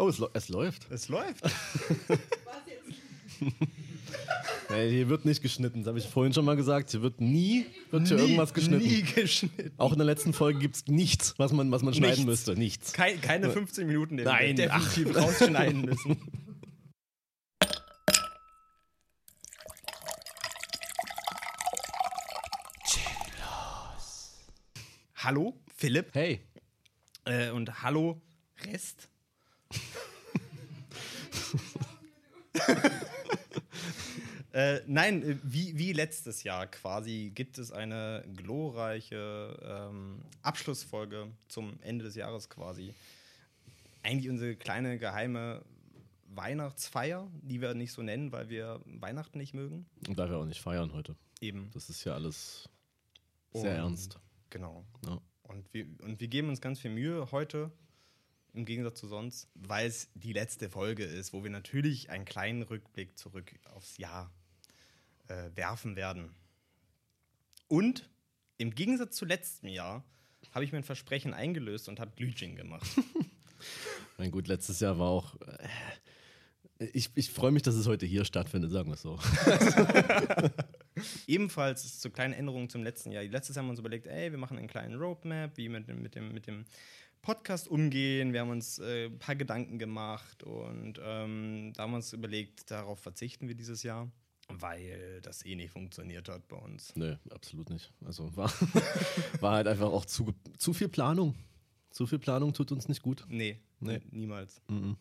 Oh, es, es läuft. Es läuft. Nee, hier wird nicht geschnitten, das habe ich vorhin schon mal gesagt. Hier wird nie, wird hier irgendwas geschnitten. Nie geschnitten. Auch in der letzten Folge gibt es nichts, was man, was man schneiden Nichts. müsste. Nichts. Kein, keine 15 Minuten, die Nein, wir definitiv rausschneiden müssen. Hallo, Philipp. Hey, Äh, und hallo, Rest. äh, nein, äh, wie, wie letztes Jahr quasi gibt es eine glorreiche ähm, Abschlussfolge zum Ende des Jahres quasi. Eigentlich unsere kleine geheime Weihnachtsfeier, die wir nicht so nennen, weil wir Weihnachten nicht mögen. und da wir auch nicht feiern heute. Eben. Das ist ja alles sehr Und- ernst. Genau. Ja. Und wir, und wir geben uns ganz viel Mühe heute, im Gegensatz zu sonst, weil es die letzte Folge ist, wo wir natürlich einen kleinen Rückblick zurück aufs Jahr äh, werfen werden. Und im Gegensatz zu letztem Jahr habe ich mein Versprechen eingelöst und habe Glühwein gemacht. Mein gut, letztes Jahr war auch. Äh, ich ich freue mich, dass es heute hier stattfindet, sagen wir es so. Ebenfalls zur kleinen Änderung zum letzten Jahr. Letztes Jahr haben wir uns überlegt, ey, wir machen einen kleinen Roadmap, wie mit, mit, dem, mit dem Podcast umgehen. Wir haben uns äh, ein paar Gedanken gemacht und ähm, da haben wir uns überlegt, darauf verzichten wir dieses Jahr, weil das eh nicht funktioniert hat bei uns. Nö, absolut nicht. Also war, war halt einfach auch zu, zu viel Planung. Zu viel Planung tut uns nicht gut. Nee, Nee. niemals. Mhm.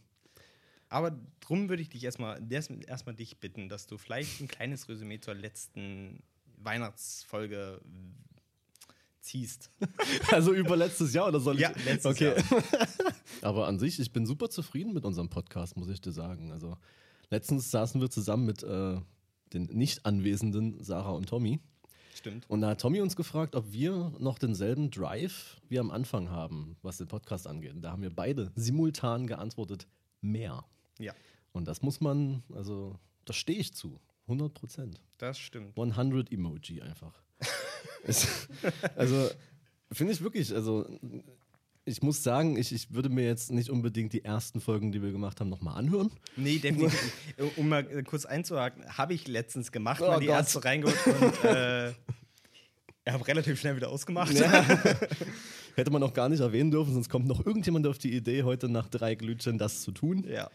Aber drum würde ich dich erstmal erst, erstmal dich bitten, dass du vielleicht ein kleines Resümee zur letzten Weihnachtsfolge ziehst. Also über letztes Jahr oder soll ich? Ja, letztes okay. Jahr. Aber an sich, ich bin super zufrieden mit unserem Podcast, muss ich dir sagen. Also letztens saßen wir zusammen mit äh, den nicht anwesenden Sarah und Tommy. Stimmt. Und da hat Tommy uns gefragt, ob wir noch denselben Drive wie am Anfang haben, was den Podcast angeht. Und da haben wir beide simultan geantwortet, mehr. Ja, Und das muss man, also da stehe ich zu. 100 Prozent. das stimmt. 100 Emoji einfach. Also, finde ich wirklich, also ich muss sagen, ich, ich würde mir jetzt nicht unbedingt die ersten Folgen, die wir gemacht haben, nochmal anhören. Nee, definitiv. um mal äh, kurz einzuhaken, habe ich letztens gemacht, Oh mal die Gott. erste reingeholt und äh, ich habe relativ schnell wieder ausgemacht. Hätte man auch gar nicht erwähnen dürfen, sonst kommt noch irgendjemand auf die Idee, heute nach drei Glütchen das zu tun. Ja.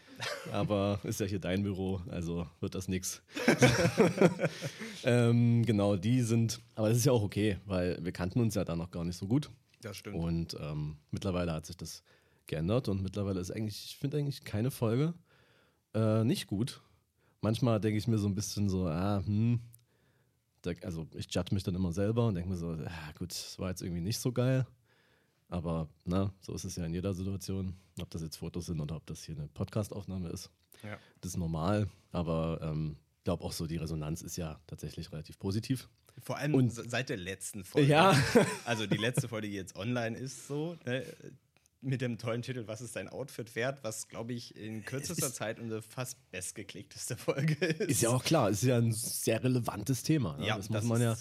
Aber ist ja hier dein Büro, also wird das nix. ähm, genau, die sind, aber das ist ja auch okay, weil wir kannten uns ja da noch gar nicht so gut. Das stimmt. Und ähm, mittlerweile hat sich das geändert und mittlerweile ist eigentlich, ich finde eigentlich keine Folge äh, nicht gut. Manchmal denke ich mir so ein bisschen so, ah, hm, da, also ich judge mich dann immer selber und denke mir so, ah, gut, das war jetzt irgendwie nicht so geil. Aber na, so ist es ja in jeder Situation, ob das jetzt Fotos sind oder ob das hier eine Podcast-Aufnahme ist. Ja. Das ist normal, aber ähm, ich glaube auch so, die Resonanz ist ja tatsächlich relativ positiv. Vor allem Und- se- seit der letzten Folge. Ja. Also die letzte Folge, die jetzt online ist, so, ne, mit dem tollen Titel Was ist dein Outfit wert? Was, glaube ich, in kürzester ist- Zeit unsere fast bestgeklickteste Folge ist. Ist ja auch klar, ist ja ein sehr relevantes Thema. Ne? Ja, das muss man ja,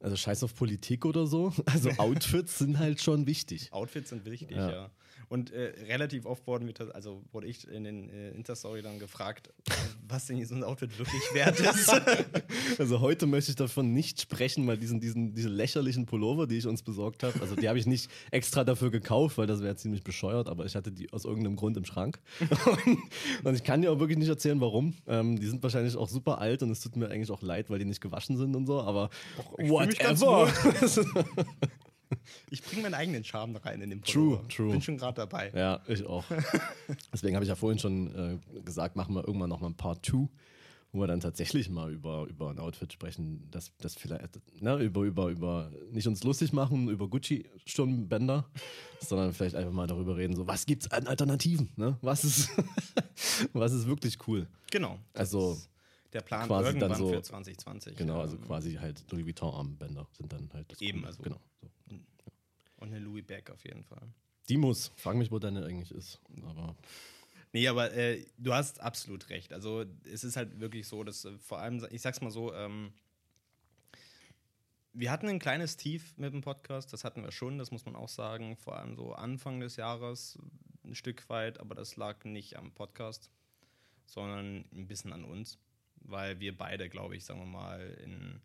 also scheiß auf Politik oder so. Also Outfits sind halt schon wichtig. Outfits sind wichtig, Ja. ja. Und äh, relativ oft wurden wir, also wurde ich in den äh, Insta-Story dann gefragt, was denn so ein Outfit wirklich wert ist. Also heute möchte ich davon nicht sprechen, weil diesen, diesen, diese lächerlichen Pullover, die ich uns besorgt habe, also die habe ich nicht extra dafür gekauft, weil das wäre ziemlich bescheuert, aber ich hatte die aus irgendeinem Grund im Schrank. Und, und ich kann dir auch wirklich nicht erzählen, warum. Ähm, die sind wahrscheinlich auch super alt und es tut mir eigentlich auch leid, weil die nicht gewaschen sind und so, aber ganz whatever. Ich bringe meinen eigenen Charme rein in den True, Pullover. true. Bin schon gerade dabei. Ja, ich auch. Deswegen habe ich ja vorhin schon äh, gesagt, machen wir irgendwann noch mal ein Part 2, wo wir dann tatsächlich mal über, über ein Outfit sprechen, das, das vielleicht, ne, über, über, über, nicht uns lustig machen, über Gucci-Stirnbänder, sondern vielleicht einfach mal darüber reden, so, was gibt's an Alternativen, ne? Was ist, was ist wirklich cool? Genau. Also, der Plan quasi dann irgendwann so- für 2020. Genau, also quasi halt Louis Vuitton-Armbänder sind dann halt das Eben, Coole. also- Genau. So. Und eine Louis Bag auf jeden Fall. Die muss, frag mich, wo deine eigentlich ist, aber Nee, aber äh, du hast absolut recht. Also es ist halt wirklich so, dass äh, vor allem, ich sag's mal so, ähm, wir hatten ein kleines Tief mit dem Podcast, das hatten wir schon, das muss man auch sagen, vor allem so Anfang des Jahres ein Stück weit, aber das lag nicht am Podcast, sondern ein bisschen an uns, weil wir beide, glaube ich, sagen wir mal, in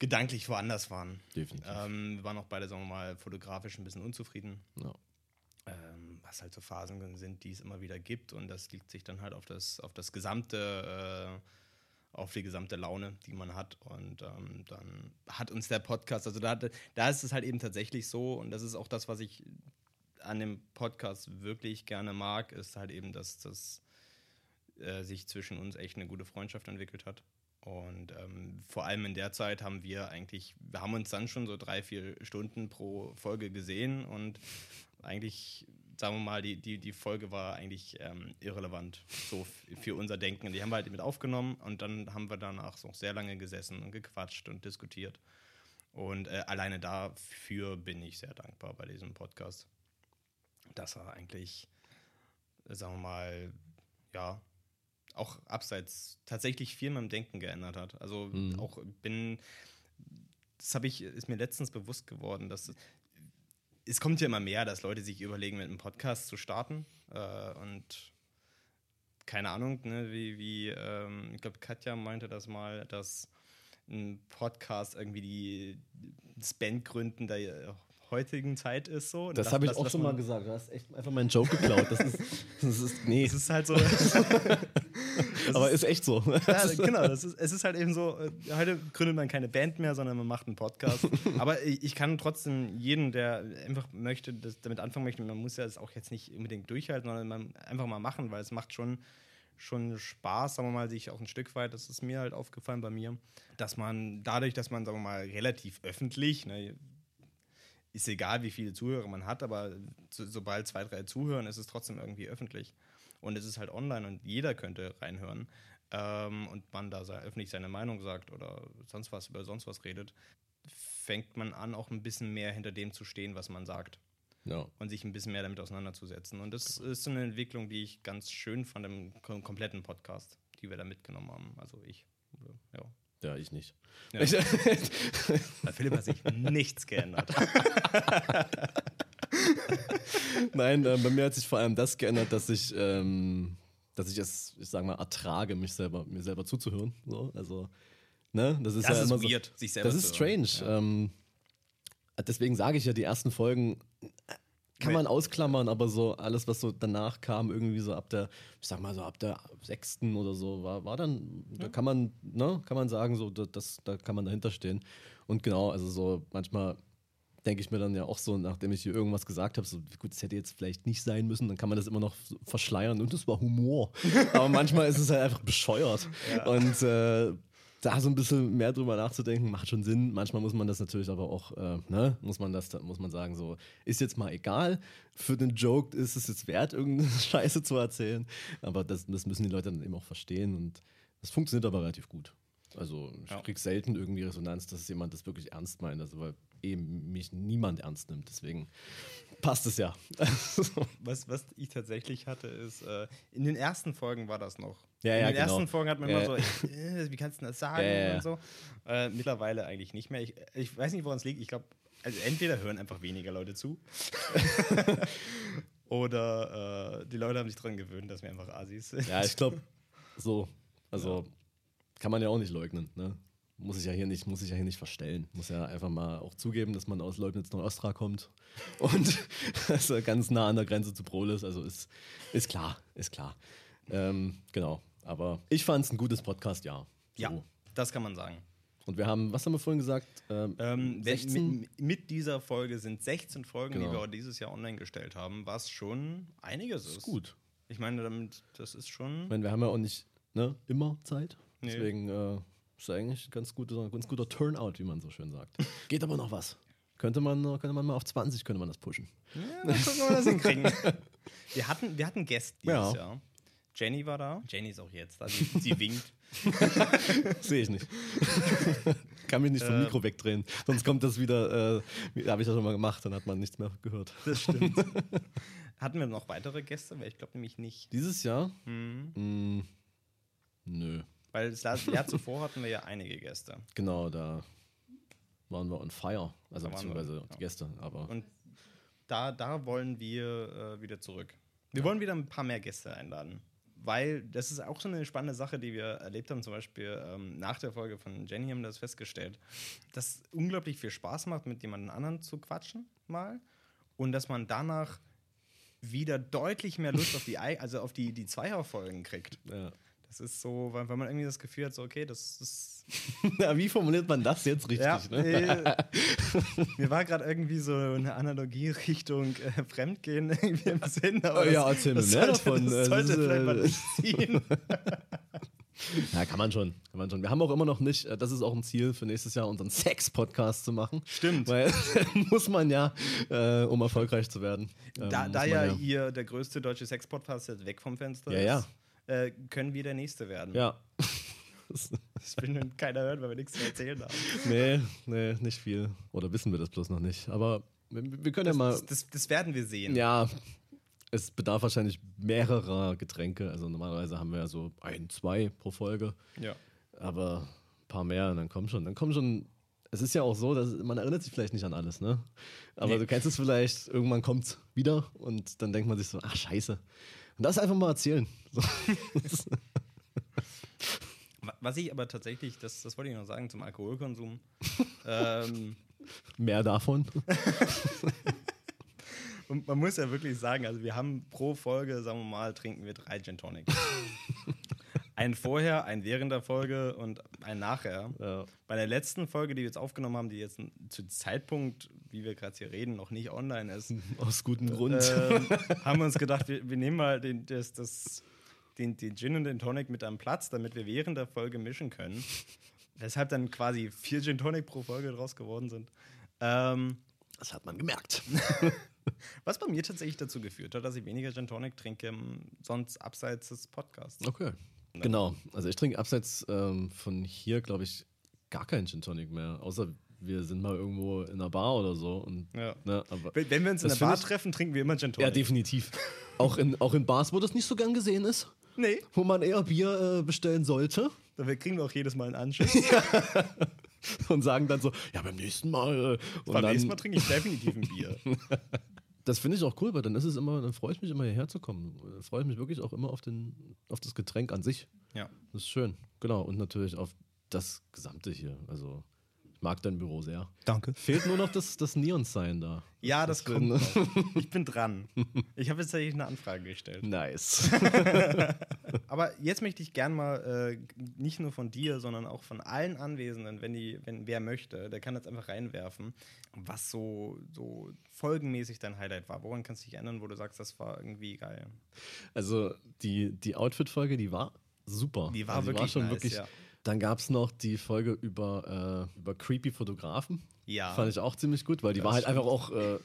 gedanklich woanders waren. Definitiv. Ähm, wir waren auch beide, sagen wir mal, fotografisch ein bisschen unzufrieden. Ja. Ähm, was halt so Phasen sind, die es immer wieder gibt. Und das liegt sich dann halt auf das, auf das gesamte, äh, auf die gesamte Laune, die man hat. Und ähm, dann hat uns der Podcast, also da, da ist es halt eben tatsächlich so, und das ist auch das, was ich an dem Podcast wirklich gerne mag, ist halt eben, dass das äh, sich zwischen uns echt eine gute Freundschaft entwickelt hat. Und ähm, vor allem in der Zeit haben wir eigentlich, wir haben uns dann schon so drei, vier Stunden pro Folge gesehen und eigentlich, sagen wir mal, die, die, die Folge war eigentlich ähm, irrelevant so für unser Denken. Die haben wir halt mit aufgenommen und dann haben wir danach so sehr lange gesessen und gequatscht und diskutiert. Und äh, alleine dafür bin ich sehr dankbar bei diesem Podcast, dass er eigentlich, sagen wir mal, ja, auch abseits tatsächlich viel in meinem Denken geändert hat. Also mhm. auch bin, das habe ich, ist mir letztens bewusst geworden, dass es kommt ja immer mehr, dass Leute sich überlegen, mit einem Podcast zu starten. Äh, und keine Ahnung, ne, wie, wie ähm, ich glaube, Katja meinte das mal, dass ein Podcast irgendwie die, das Bandgründen da heutigen Zeit ist so. Das habe ich auch schon mal gesagt. Du hast echt einfach meinen Joke geklaut. Das ist, das ist nee. Das ist halt so. Aber ist, ist echt so. Ja, genau. Ist, es ist halt eben so, äh, heute gründet man keine Band mehr, sondern man macht einen Podcast. Aber ich kann trotzdem jeden, der einfach möchte, das, damit anfangen möchte, man muss ja das auch jetzt nicht unbedingt durchhalten, sondern man einfach mal machen, weil es macht schon schon Spaß, sagen wir mal, sich auch ein Stück weit, das ist mir halt aufgefallen bei mir, dass man dadurch, dass man, sagen wir mal, relativ öffentlich, ne, ist egal, wie viele Zuhörer man hat, aber so, sobald zwei, drei zuhören, ist es trotzdem irgendwie öffentlich. Und es ist halt online und jeder könnte reinhören ähm, und man da öffentlich seine Meinung sagt oder sonst was über sonst was redet, fängt man an, auch ein bisschen mehr hinter dem zu stehen, was man sagt. Ja. Und sich ein bisschen mehr damit auseinanderzusetzen. Und das ist so eine Entwicklung, die ich ganz schön fand im kompletten Podcast, die wir da mitgenommen haben. Also ich. Ja. Ja, ich nicht. Ja. Bei Philipp hat sich nichts geändert. Nein, äh, bei mir hat sich vor allem das geändert, dass ich, ähm, dass ich es, ich sag mal, ertrage, mich selber, mir selber zuzuhören. So, also, ne, das ist das ja ist immer weird, so, sich selber Das ist strange. Ja. Ähm, deswegen sage ich ja, die ersten Folgen kann man ausklammern, aber so alles, was so danach kam, irgendwie so ab der, ich sag mal so ab der sechsten oder so, war, war dann, ja. da kann man, ne, kann man sagen, so, das, da kann man dahinter stehen. Und genau, also so manchmal denke ich mir dann ja auch so, nachdem ich hier irgendwas gesagt habe, so gut, es hätte jetzt vielleicht nicht sein müssen, dann kann man das immer noch verschleiern und das war Humor. Aber manchmal ist es halt einfach bescheuert. Ja. Und äh, da so ein bisschen mehr drüber nachzudenken, macht schon Sinn. Manchmal muss man das natürlich aber auch, äh, ne, muss man das, muss man sagen, so, ist jetzt mal egal. Für den Joke ist es jetzt wert, irgendeine Scheiße zu erzählen. Aber das, das müssen die Leute dann eben auch verstehen und das funktioniert aber relativ gut. Also ich ja. kriege selten irgendwie Resonanz, dass jemand das wirklich ernst meint, also weil eben mich niemand ernst nimmt. Deswegen passt es ja. was, was ich tatsächlich hatte, ist, äh, in den ersten Folgen war das noch. Ja, ja, in den genau. ersten Folgen hat man immer so, äh, wie kannst du das sagen ja, und so. Äh, mittlerweile eigentlich nicht mehr. Ich, ich weiß nicht, woran es liegt. Ich glaube, also entweder hören einfach weniger Leute zu. Oder äh, die Leute haben sich daran gewöhnt, dass wir einfach Asis sind. Ja, ich glaube, so. Also kann man ja auch nicht leugnen. Ne? Muss ich ja hier nicht, muss ich ja hier nicht verstellen. Muss ja einfach mal auch zugeben, dass man aus Leubnitz nach Ostra kommt und dass er ganz nah an der Grenze zu Brol ist. Also ist, ist klar, ist klar. Ähm, genau. Aber ich fand es ein gutes Podcast-Jahr. So. Ja, das kann man sagen. Und wir haben, was haben wir vorhin gesagt? Ähm, ähm, mit, mit, dieser Folge sind 16 Folgen, genau. die wir dieses Jahr online gestellt haben, was schon einiges ist. ist. Gut. Ich meine, damit, das ist schon. Ich meine, wir haben ja auch nicht ne, immer Zeit. Nee. Deswegen äh, ist eigentlich ein ganz guter, ganz guter Turnout, wie man so schön sagt. Geht aber noch was. Könnte man, könnte man mal auf 20 könnte man das pushen. Ja, mal gucken, ob wir das hinkriegen. wir hatten, wir hatten Gäste dieses ja. Jahr. Jenny war da. Jenny ist auch jetzt da. Sie, winkt. Sehe ich nicht. Kann mich nicht vom Mikro ähm. wegdrehen. Sonst kommt das wieder, äh, habe ich das schon mal gemacht, dann hat man nichts mehr gehört. Das stimmt. Hatten wir noch weitere Gäste? Weil ich glaube nämlich nicht. Dieses Jahr? Mhm. Mm, nö. Weil das Jahr zuvor hatten wir ja einige Gäste. Genau, da waren wir on fire. Also waren wir, beziehungsweise ja. die Gäste. Aber Und da, da wollen wir äh, wieder zurück. Wir wollen wieder ein paar mehr Gäste einladen. Weil das ist auch so eine spannende Sache, die wir erlebt haben. Zum Beispiel ähm, nach der Folge von Jenny haben wir das festgestellt, dass unglaublich viel Spaß macht, mit jemand anderen zu quatschen mal. Und dass man danach wieder deutlich mehr Lust auf die, also auf die, die Zweierfolgen kriegt. ja. Das ist so, weil, man irgendwie das Gefühl hat, so, okay, das ist ja, wie formuliert man das jetzt richtig? ja, ne? äh, mir war gerade irgendwie so eine Analogie Richtung äh, Fremdgehen irgendwie im Sinn. Aber Oh ja, erzähl mir das mehr davon. Das sollte ist, vielleicht äh, mal nicht ziehen. Ja, kann man schon. Kann man schon. Wir haben auch immer noch nicht, äh, das ist auch ein Ziel für nächstes Jahr, unseren Sex-Podcast zu machen. Stimmt. Weil muss man ja, äh, um erfolgreich zu werden. ähm, Da, da man ja hier der größte deutsche Sexpodcast jetzt weg vom Fenster Ja, ist, Äh, können wir der Nächste werden. Ja. Das- Das will nun keiner hören, weil wir nichts zu erzählen haben. nee, nee, nicht viel. Oder wissen wir das bloß noch nicht. Aber wir, wir können ja mal. Das, das, das werden wir sehen. Ja, es bedarf wahrscheinlich mehrerer Getränke. Also normalerweise haben wir ja so ein, zwei pro Folge. Ja. Aber ein paar mehr, und dann kommen schon. Dann kommen schon. Es ist ja auch so, dass man erinnert sich vielleicht nicht an alles, ne? Aber Nee. du kennst es vielleicht, irgendwann kommt es wieder und dann denkt man sich so, ach scheiße. Und das einfach mal erzählen. Was ich aber tatsächlich, das, das wollte ich noch sagen zum Alkoholkonsum. ähm, Mehr davon. Und man muss ja wirklich sagen, also wir haben pro Folge, sagen wir mal, trinken wir drei Gin Tonic. ein vorher, ein während der Folge und ein nachher. Ja. Bei der letzten Folge, die wir jetzt aufgenommen haben, die jetzt zu Zeitpunkt, wie wir gerade hier reden, noch nicht online ist, Aus gutem Grund. ähm, haben wir uns gedacht, wir, wir nehmen mal den, das, das, den, den Gin und den Tonic mit am Platz, damit wir während der Folge mischen können. Weshalb dann quasi vier Gin Tonic pro Folge draus geworden sind. Ähm, Das hat man gemerkt. was bei mir tatsächlich dazu geführt hat, dass ich weniger Gin Tonic trinke, ähm, sonst abseits des Podcasts. Okay. Genau. Also ich trinke abseits ähm, von hier, glaube ich, gar keinen Gin Tonic mehr. Außer wir sind mal irgendwo in einer Bar oder so. Und, Ja. ne, Wenn wenn wir uns in der Bar ich- treffen, trinken wir immer Gin ja, Tonic. definitiv. auch, in, auch in Bars, wo das nicht so gern gesehen ist, nee, wo man eher Bier äh, bestellen sollte dafür kriegen wir auch jedes Mal einen Anschiss. und sagen dann so, ja, beim nächsten Mal. Äh, und Beim dann, nächsten Mal trinke ich definitiv ein Bier. Das finde ich auch cool, weil dann ist es immer, dann freue ich mich immer hierher zu kommen. Äh, Freue ich mich wirklich auch immer auf, den, auf das Getränk an sich. Ja. Das ist schön. Genau. Und natürlich auf das Gesamte hier. Also, mag dein Büro sehr. Danke. Fehlt nur noch das, das Neon-Sign da. Ja, das, Das kommt noch. Ich bin dran. Ich habe jetzt tatsächlich eine Anfrage gestellt. Nice. Aber jetzt möchte ich gern mal äh, nicht nur von dir, sondern auch von allen Anwesenden, wenn die, wenn wer möchte, der kann jetzt einfach reinwerfen, was so, so folgenmäßig dein Highlight war. Woran kannst du dich erinnern, wo du sagst, das war irgendwie geil? Also, die, die Outfit-Folge, die war super. Die war also wirklich schon nice, wirklich. ja. Dann gab es noch die Folge über, äh, über creepy Fotografen. Ja. Fand ich auch ziemlich gut, weil die Das war halt stimmt. einfach auch äh,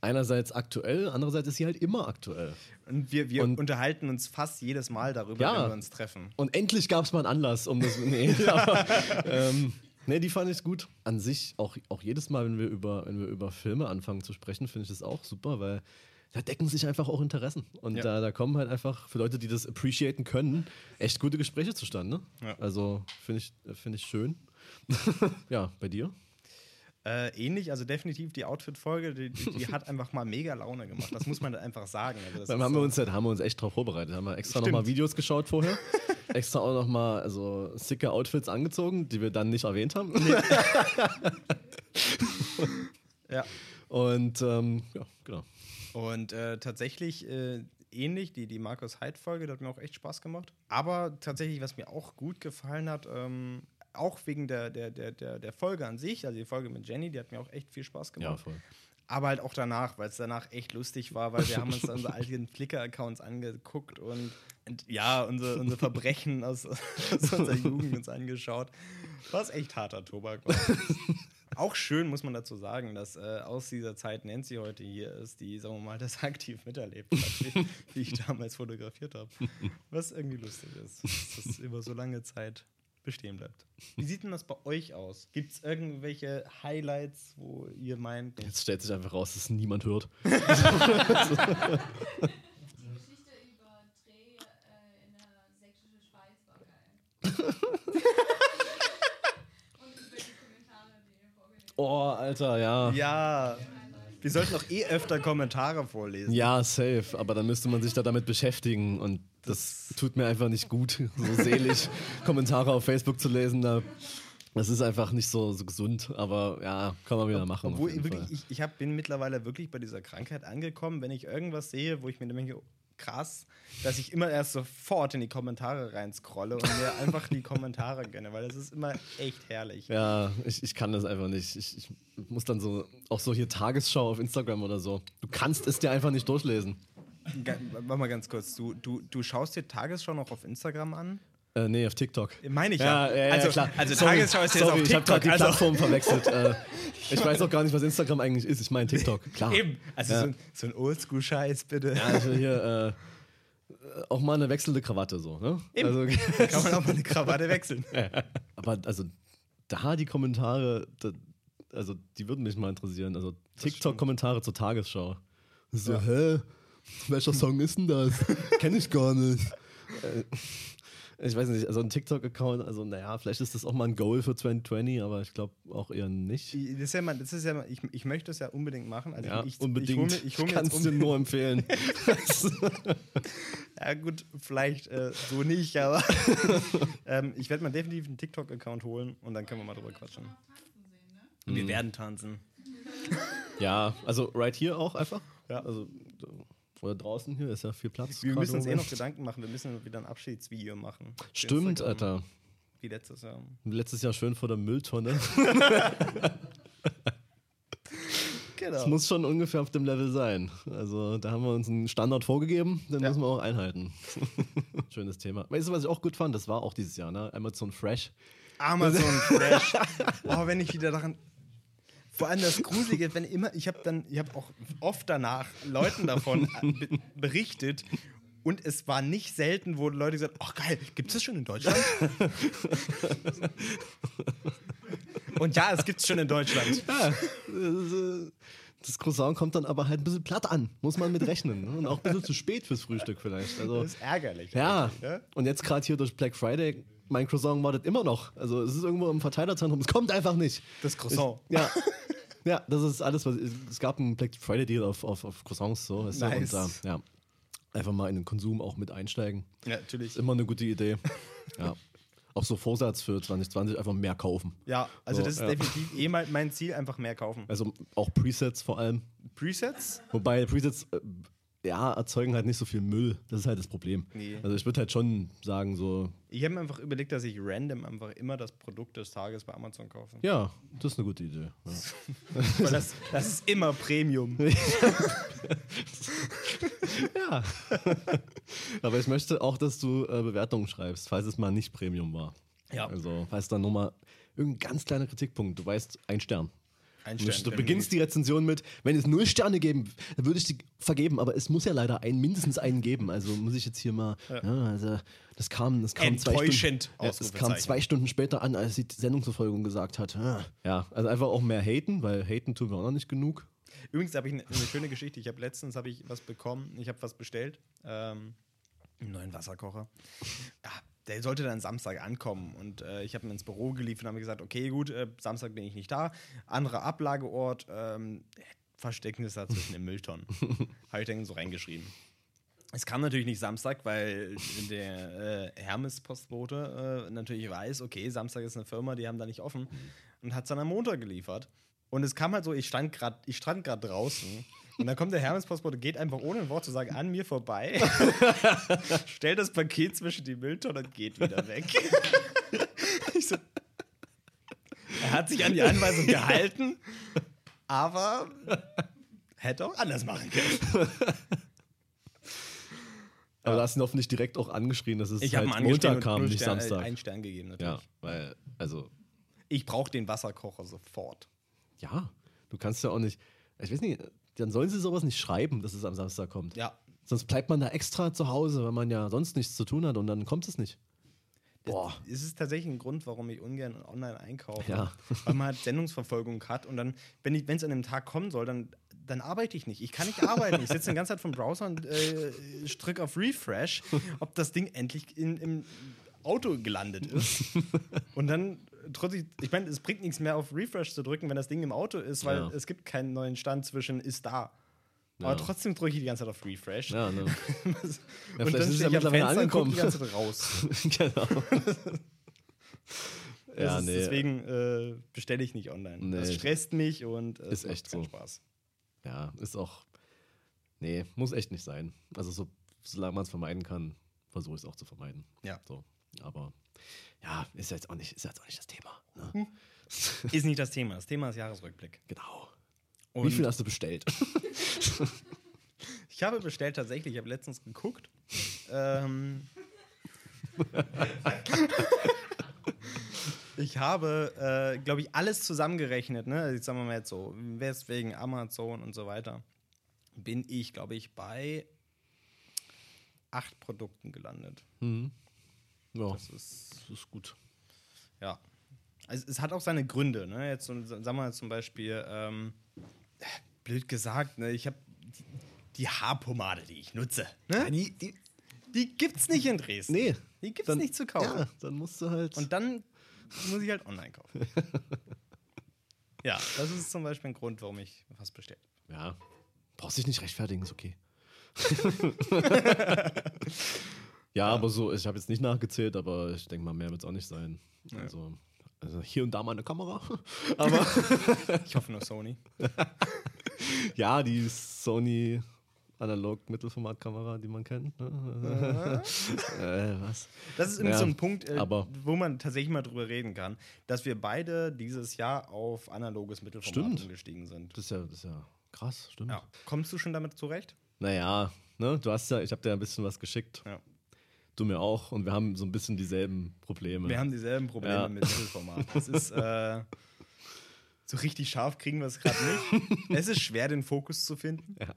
einerseits aktuell, andererseits ist sie halt immer aktuell. Und wir, wir Und- unterhalten uns fast jedes Mal darüber, Ja. wenn wir uns treffen. Und endlich gab es mal einen Anlass, um das. Nee, aber, ähm, nee die fand ich gut. An sich, auch, auch jedes Mal, wenn wir, über, wenn wir über Filme anfangen zu sprechen, finde ich das auch super, weil da decken sich einfach auch Interessen. Und Ja. da, da kommen halt einfach für Leute, die das appreciaten können, echt gute Gespräche zustande. Ja. Also finde ich, find ich schön. ja, bei dir? Äh, ähnlich, also definitiv die Outfit-Folge, die, die, hat einfach mal mega Laune gemacht. Das muss man einfach sagen. Also Dann haben so- wir, uns, halt- haben wir uns echt drauf vorbereitet. Haben wir extra nochmal Videos geschaut vorher. extra auch nochmal also, sicke Outfits angezogen, die wir dann nicht erwähnt haben. ja. Und ähm, ja, genau. Und äh, tatsächlich äh, ähnlich, die, die Markus Heid-Folge, die hat mir auch echt Spaß gemacht. Aber tatsächlich, was mir auch gut gefallen hat, ähm, auch wegen der, der, der, der, der Folge an sich, also die Folge mit Jenny, die hat mir auch echt viel Spaß Ja, gemacht. voll. Aber halt auch danach, weil es danach echt lustig war, weil wir haben uns unsere alten Flickr-Accounts angeguckt und, und ja, unsere, unsere Verbrechen aus, aus unserer Jugend uns angeschaut. Was echt harter Tobak war. Auch schön muss man dazu sagen, dass äh, aus dieser Zeit Nancy heute hier ist, die, sagen wir mal, das aktiv miterlebt hat, wie, wie ich damals fotografiert habe. Was irgendwie lustig ist, dass das über so lange Zeit bestehen bleibt. Wie sieht denn das bei euch aus? Gibt es irgendwelche Highlights, wo ihr meint, Jetzt stellt sich einfach raus, dass niemand hört. Die Geschichte über Dreh äh, in der sächsischen Schweiz war geil. Und über die Kommentare, die ihr Oh, Alter, ja. Ja. Wir sollten doch eh öfter Kommentare vorlesen. Ja, safe. Aber dann müsste man sich da damit beschäftigen und das tut mir einfach nicht gut, so selig Kommentare auf Facebook zu lesen. Da, das ist einfach nicht so, so gesund, aber ja, kann man wieder machen. Obwohl wirklich, ich, ich hab, bin mittlerweile wirklich bei dieser Krankheit angekommen, wenn ich irgendwas sehe, wo ich mir denke, krass, dass ich immer erst sofort in die Kommentare reinscrolle und mir einfach die Kommentare gönne, weil das ist immer echt herrlich. Ja, ich, ich kann das einfach nicht. Ich, ich muss dann so, auch so hier Tagesschau auf Instagram oder so. Du kannst es dir einfach nicht durchlesen. Warte mal ganz kurz, du, du, du schaust dir Tagesschau noch auf Instagram an? Äh, nee, auf TikTok. Meine ich ja. Ja, ja, ja, also, klar. also Sorry, Tagesschau ist jetzt sorry, auf ich habe gerade TikTok. die Also, Plattform verwechselt. äh, ich weiß auch gar nicht, was Instagram eigentlich ist. Ich meine TikTok, klar. eben, also so, ein- so ein Oldschool-Scheiß, bitte. Ja, also hier äh, auch mal eine wechselnde Krawatte so, ne? Eben. Also, Kann man auch mal eine Krawatte wechseln. aber also da die Kommentare, da, also die würden mich mal interessieren. Also TikTok-Kommentare zur Tagesschau. So, hä? Welcher Song ist denn das? Kenn ich gar nicht. Ich weiß nicht, also ein TikTok-Account, also naja, vielleicht ist das auch mal ein Goal für 2020, aber ich glaube auch eher nicht. Das ist ja mal, das ist ja mal, ich, ich möchte es ja unbedingt machen. Also Ja, ich, unbedingt. Ich hole mir, ich hol mir Kannst um, nur empfehlen. Ja, gut, vielleicht äh, so nicht, aber ähm, ich werde mal definitiv einen TikTok-Account holen und dann können wir mal drüber quatschen. Wir werden tanzen. ja, also right hier auch einfach. Ja. Also, oder draußen hier ist ja viel Platz. Wir müssen uns eh Moment. noch Gedanken machen. Wir müssen wieder ein Abschiedsvideo machen. Stimmt, Alter. Wie letztes Jahr. Letztes Jahr schön vor der Mülltonne. Genau. Das muss schon ungefähr auf dem Level sein. Also da haben wir uns einen Standard vorgegeben, den Ja. müssen wir auch einhalten. Schönes Thema. Weißt du, was ich auch gut fand? Das war auch dieses Jahr, ne? Amazon Fresh. Amazon Fresh. oh, wenn ich wieder daran. Vor allem das Gruselige, wenn immer, ich habe dann, ich habe auch oft danach Leuten davon be berichtet und es war nicht selten, wo Leute gesagt ach geil, gibt es das schon in Deutschland? und ja, es gibt es schon in Deutschland. Ja, das, äh, das Croissant kommt dann aber halt ein bisschen platt an. Muss man mit rechnen. Ne? Und auch ein bisschen zu spät fürs Frühstück vielleicht. Also, Das ist ärgerlich. ja. ne? Und jetzt gerade hier durch Black Friday, mein Croissant wartet immer noch. Also es ist irgendwo im Verteilerzentrum. Es kommt einfach nicht. Das Croissant. Ja. Ja, das ist alles, was. Es gab einen Black Friday Deal auf, auf, auf Croissants, so. Nice. Und da, ja. Einfach mal in den Konsum auch mit einsteigen. Ja, natürlich. Ist immer eine gute Idee. ja. Auch so Vorsatz für 2020 einfach mehr kaufen. Ja, also So, das ist ja. definitiv eh mal mein Ziel, einfach mehr kaufen. Also auch Presets vor allem. Presets? Wobei Presets, äh, ja, erzeugen halt nicht so viel Müll. Das ist halt das Problem. Nee. Also ich würde halt schon sagen, so, Ich habe mir einfach überlegt, dass ich random einfach immer das Produkt des Tages bei Amazon kaufe. ja, das ist eine gute Idee. Ja. Weil das, das ist immer Premium. ja. Aber ich möchte auch, dass du äh, Bewertungen schreibst, falls es mal nicht Premium war. Ja. Also, falls da nur mal irgendein ganz kleiner Kritikpunkt, du weißt, ein Stern. Ein Du, Stern, du beginnst die Rezension mit, wenn es null Sterne geben, dann würde ich die vergeben, aber es muss ja leider einen, mindestens einen geben. Also muss ich jetzt hier mal, ja. also das kam, das kam zwei Stunden, ja, es kam Ausrufezeichen. zwei Stunden später an, als die Sendungsverfolgung gesagt hat. Ja. ja, also einfach auch mehr haten, weil haten tun wir auch noch nicht genug. Übrigens habe ich eine, eine schöne Geschichte. Ich habe letztens habe ich was bekommen. Ich habe was bestellt. Ähm, einen neuen Wasserkocher. Ja, der sollte dann Samstag ankommen. Und äh, ich habe ihn ins Büro geliefert und habe gesagt, okay, gut, äh, Samstag bin ich nicht da. Anderer Ablageort, ähm, verstecken ist da zwischen den Mülltonnen. habe ich dann so reingeschrieben. Es kam natürlich nicht Samstag, weil der äh, Hermes-Postbote äh, natürlich weiß, okay, Samstag ist eine Firma, die haben da nicht offen und hat es dann am Montag geliefert. Und es kam halt so, ich stand gerade draußen und dann kommt der Hermes-Postbote, geht einfach ohne ein Wort zu sagen an mir vorbei, stellt das Paket zwischen die Mülltonne und geht wieder weg. ich so, er hat sich an die Anweisung gehalten, aber hätte auch anders machen können. Aber da hast du ihn hoffentlich direkt auch angeschrien, dass es Ich halt Montag kam, nicht Stern, Samstag. Einen Stern gegeben natürlich. ja, weil, also, Ich brauche den Wasserkocher sofort. ja, du kannst ja auch nicht, ich weiß nicht, dann sollen sie sowas nicht schreiben, dass es am Samstag kommt. Ja. Sonst bleibt man da extra zu Hause, wenn man ja sonst nichts zu tun hat und dann kommt es nicht. Boah. Es ist tatsächlich ein Grund, warum ich ungern online einkaufe. Ja. Weil man halt Sendungsverfolgung hat und dann, wenn es an dem Tag kommen soll, dann, dann arbeite ich nicht. Ich kann nicht arbeiten. Ich sitze die ganze Zeit vom Browser und äh, drücke auf Refresh, ob das Ding endlich in, im Auto gelandet ist. Und dann trotzdem, ich meine, es bringt nichts mehr auf Refresh zu drücken, wenn das Ding im Auto ist, weil Ja. es gibt keinen neuen Stand zwischen ist da. Ja. Aber trotzdem drücke ich die ganze Zeit auf Refresh. Ja, ne? und vielleicht dann ist ja mittlerweile Fenster und angekommen. die ganze Zeit raus. genau. Ja, ist, nee. Deswegen äh, bestelle ich nicht online. Nee. Das stresst mich und äh, Ist echt so. Spaß. Ja, ist auch. Nee, muss echt nicht sein. Also, so, solange man es vermeiden kann, versuche ich es auch zu vermeiden. Ja. So. Aber ja, ist jetzt auch nicht, ist jetzt auch nicht das Thema. Ne? Ist nicht das Thema. Das Thema ist Jahresrückblick. Genau. Und Wie viel hast du bestellt? Ich habe bestellt tatsächlich, ich habe letztens geguckt. ähm, ich habe, äh, glaube ich, alles zusammengerechnet, ne? Also Jetzt sagen wir mal jetzt so, weswegen Amazon und so weiter, bin ich, glaube ich, bei acht Produkten gelandet. mhm. Ja, Das ist, das ist gut. ja. Also es hat auch seine Gründe, ne? Jetzt sagen wir mal zum Beispiel, ähm, blöd gesagt, ne? Ich habe die, die Haarpomade, die ich nutze, ne? die, die, Die gibt's nicht in Dresden. nee. Die gibt's Dann- nicht zu kaufen. Ja, dann musst du halt. Und dann muss ich halt online kaufen. ja, das ist zum Beispiel ein Grund, warum ich was bestellt. ja, brauchst dich nicht rechtfertigen, ist okay. ja, aber so, ich habe jetzt nicht nachgezählt, aber ich denke mal, mehr wird es auch nicht sein. Also, also hier und da mal eine Kamera. aber Ich hoffe nur Sony. ja, die Sony analog Mittelformatkamera, die man kennt. Ne? äh, was? Das ist irgendwie Ja, so ein Punkt, äh, wo man tatsächlich mal drüber reden kann, dass wir beide dieses Jahr auf analoges Mittelformat Stimmt. umgestiegen sind. Das ist ja, das ist ja krass, stimmt. Ja. Kommst du schon damit zurecht? Naja, ne, du hast ja, ich habe dir ein bisschen was geschickt. Ja. Du mir auch. Und wir haben so ein bisschen dieselben Probleme. Wir haben dieselben Probleme Ja. mit Mittelformat. Das ist äh, so richtig scharf kriegen wir es gerade nicht. es ist schwer, den Fokus zu finden. Ja.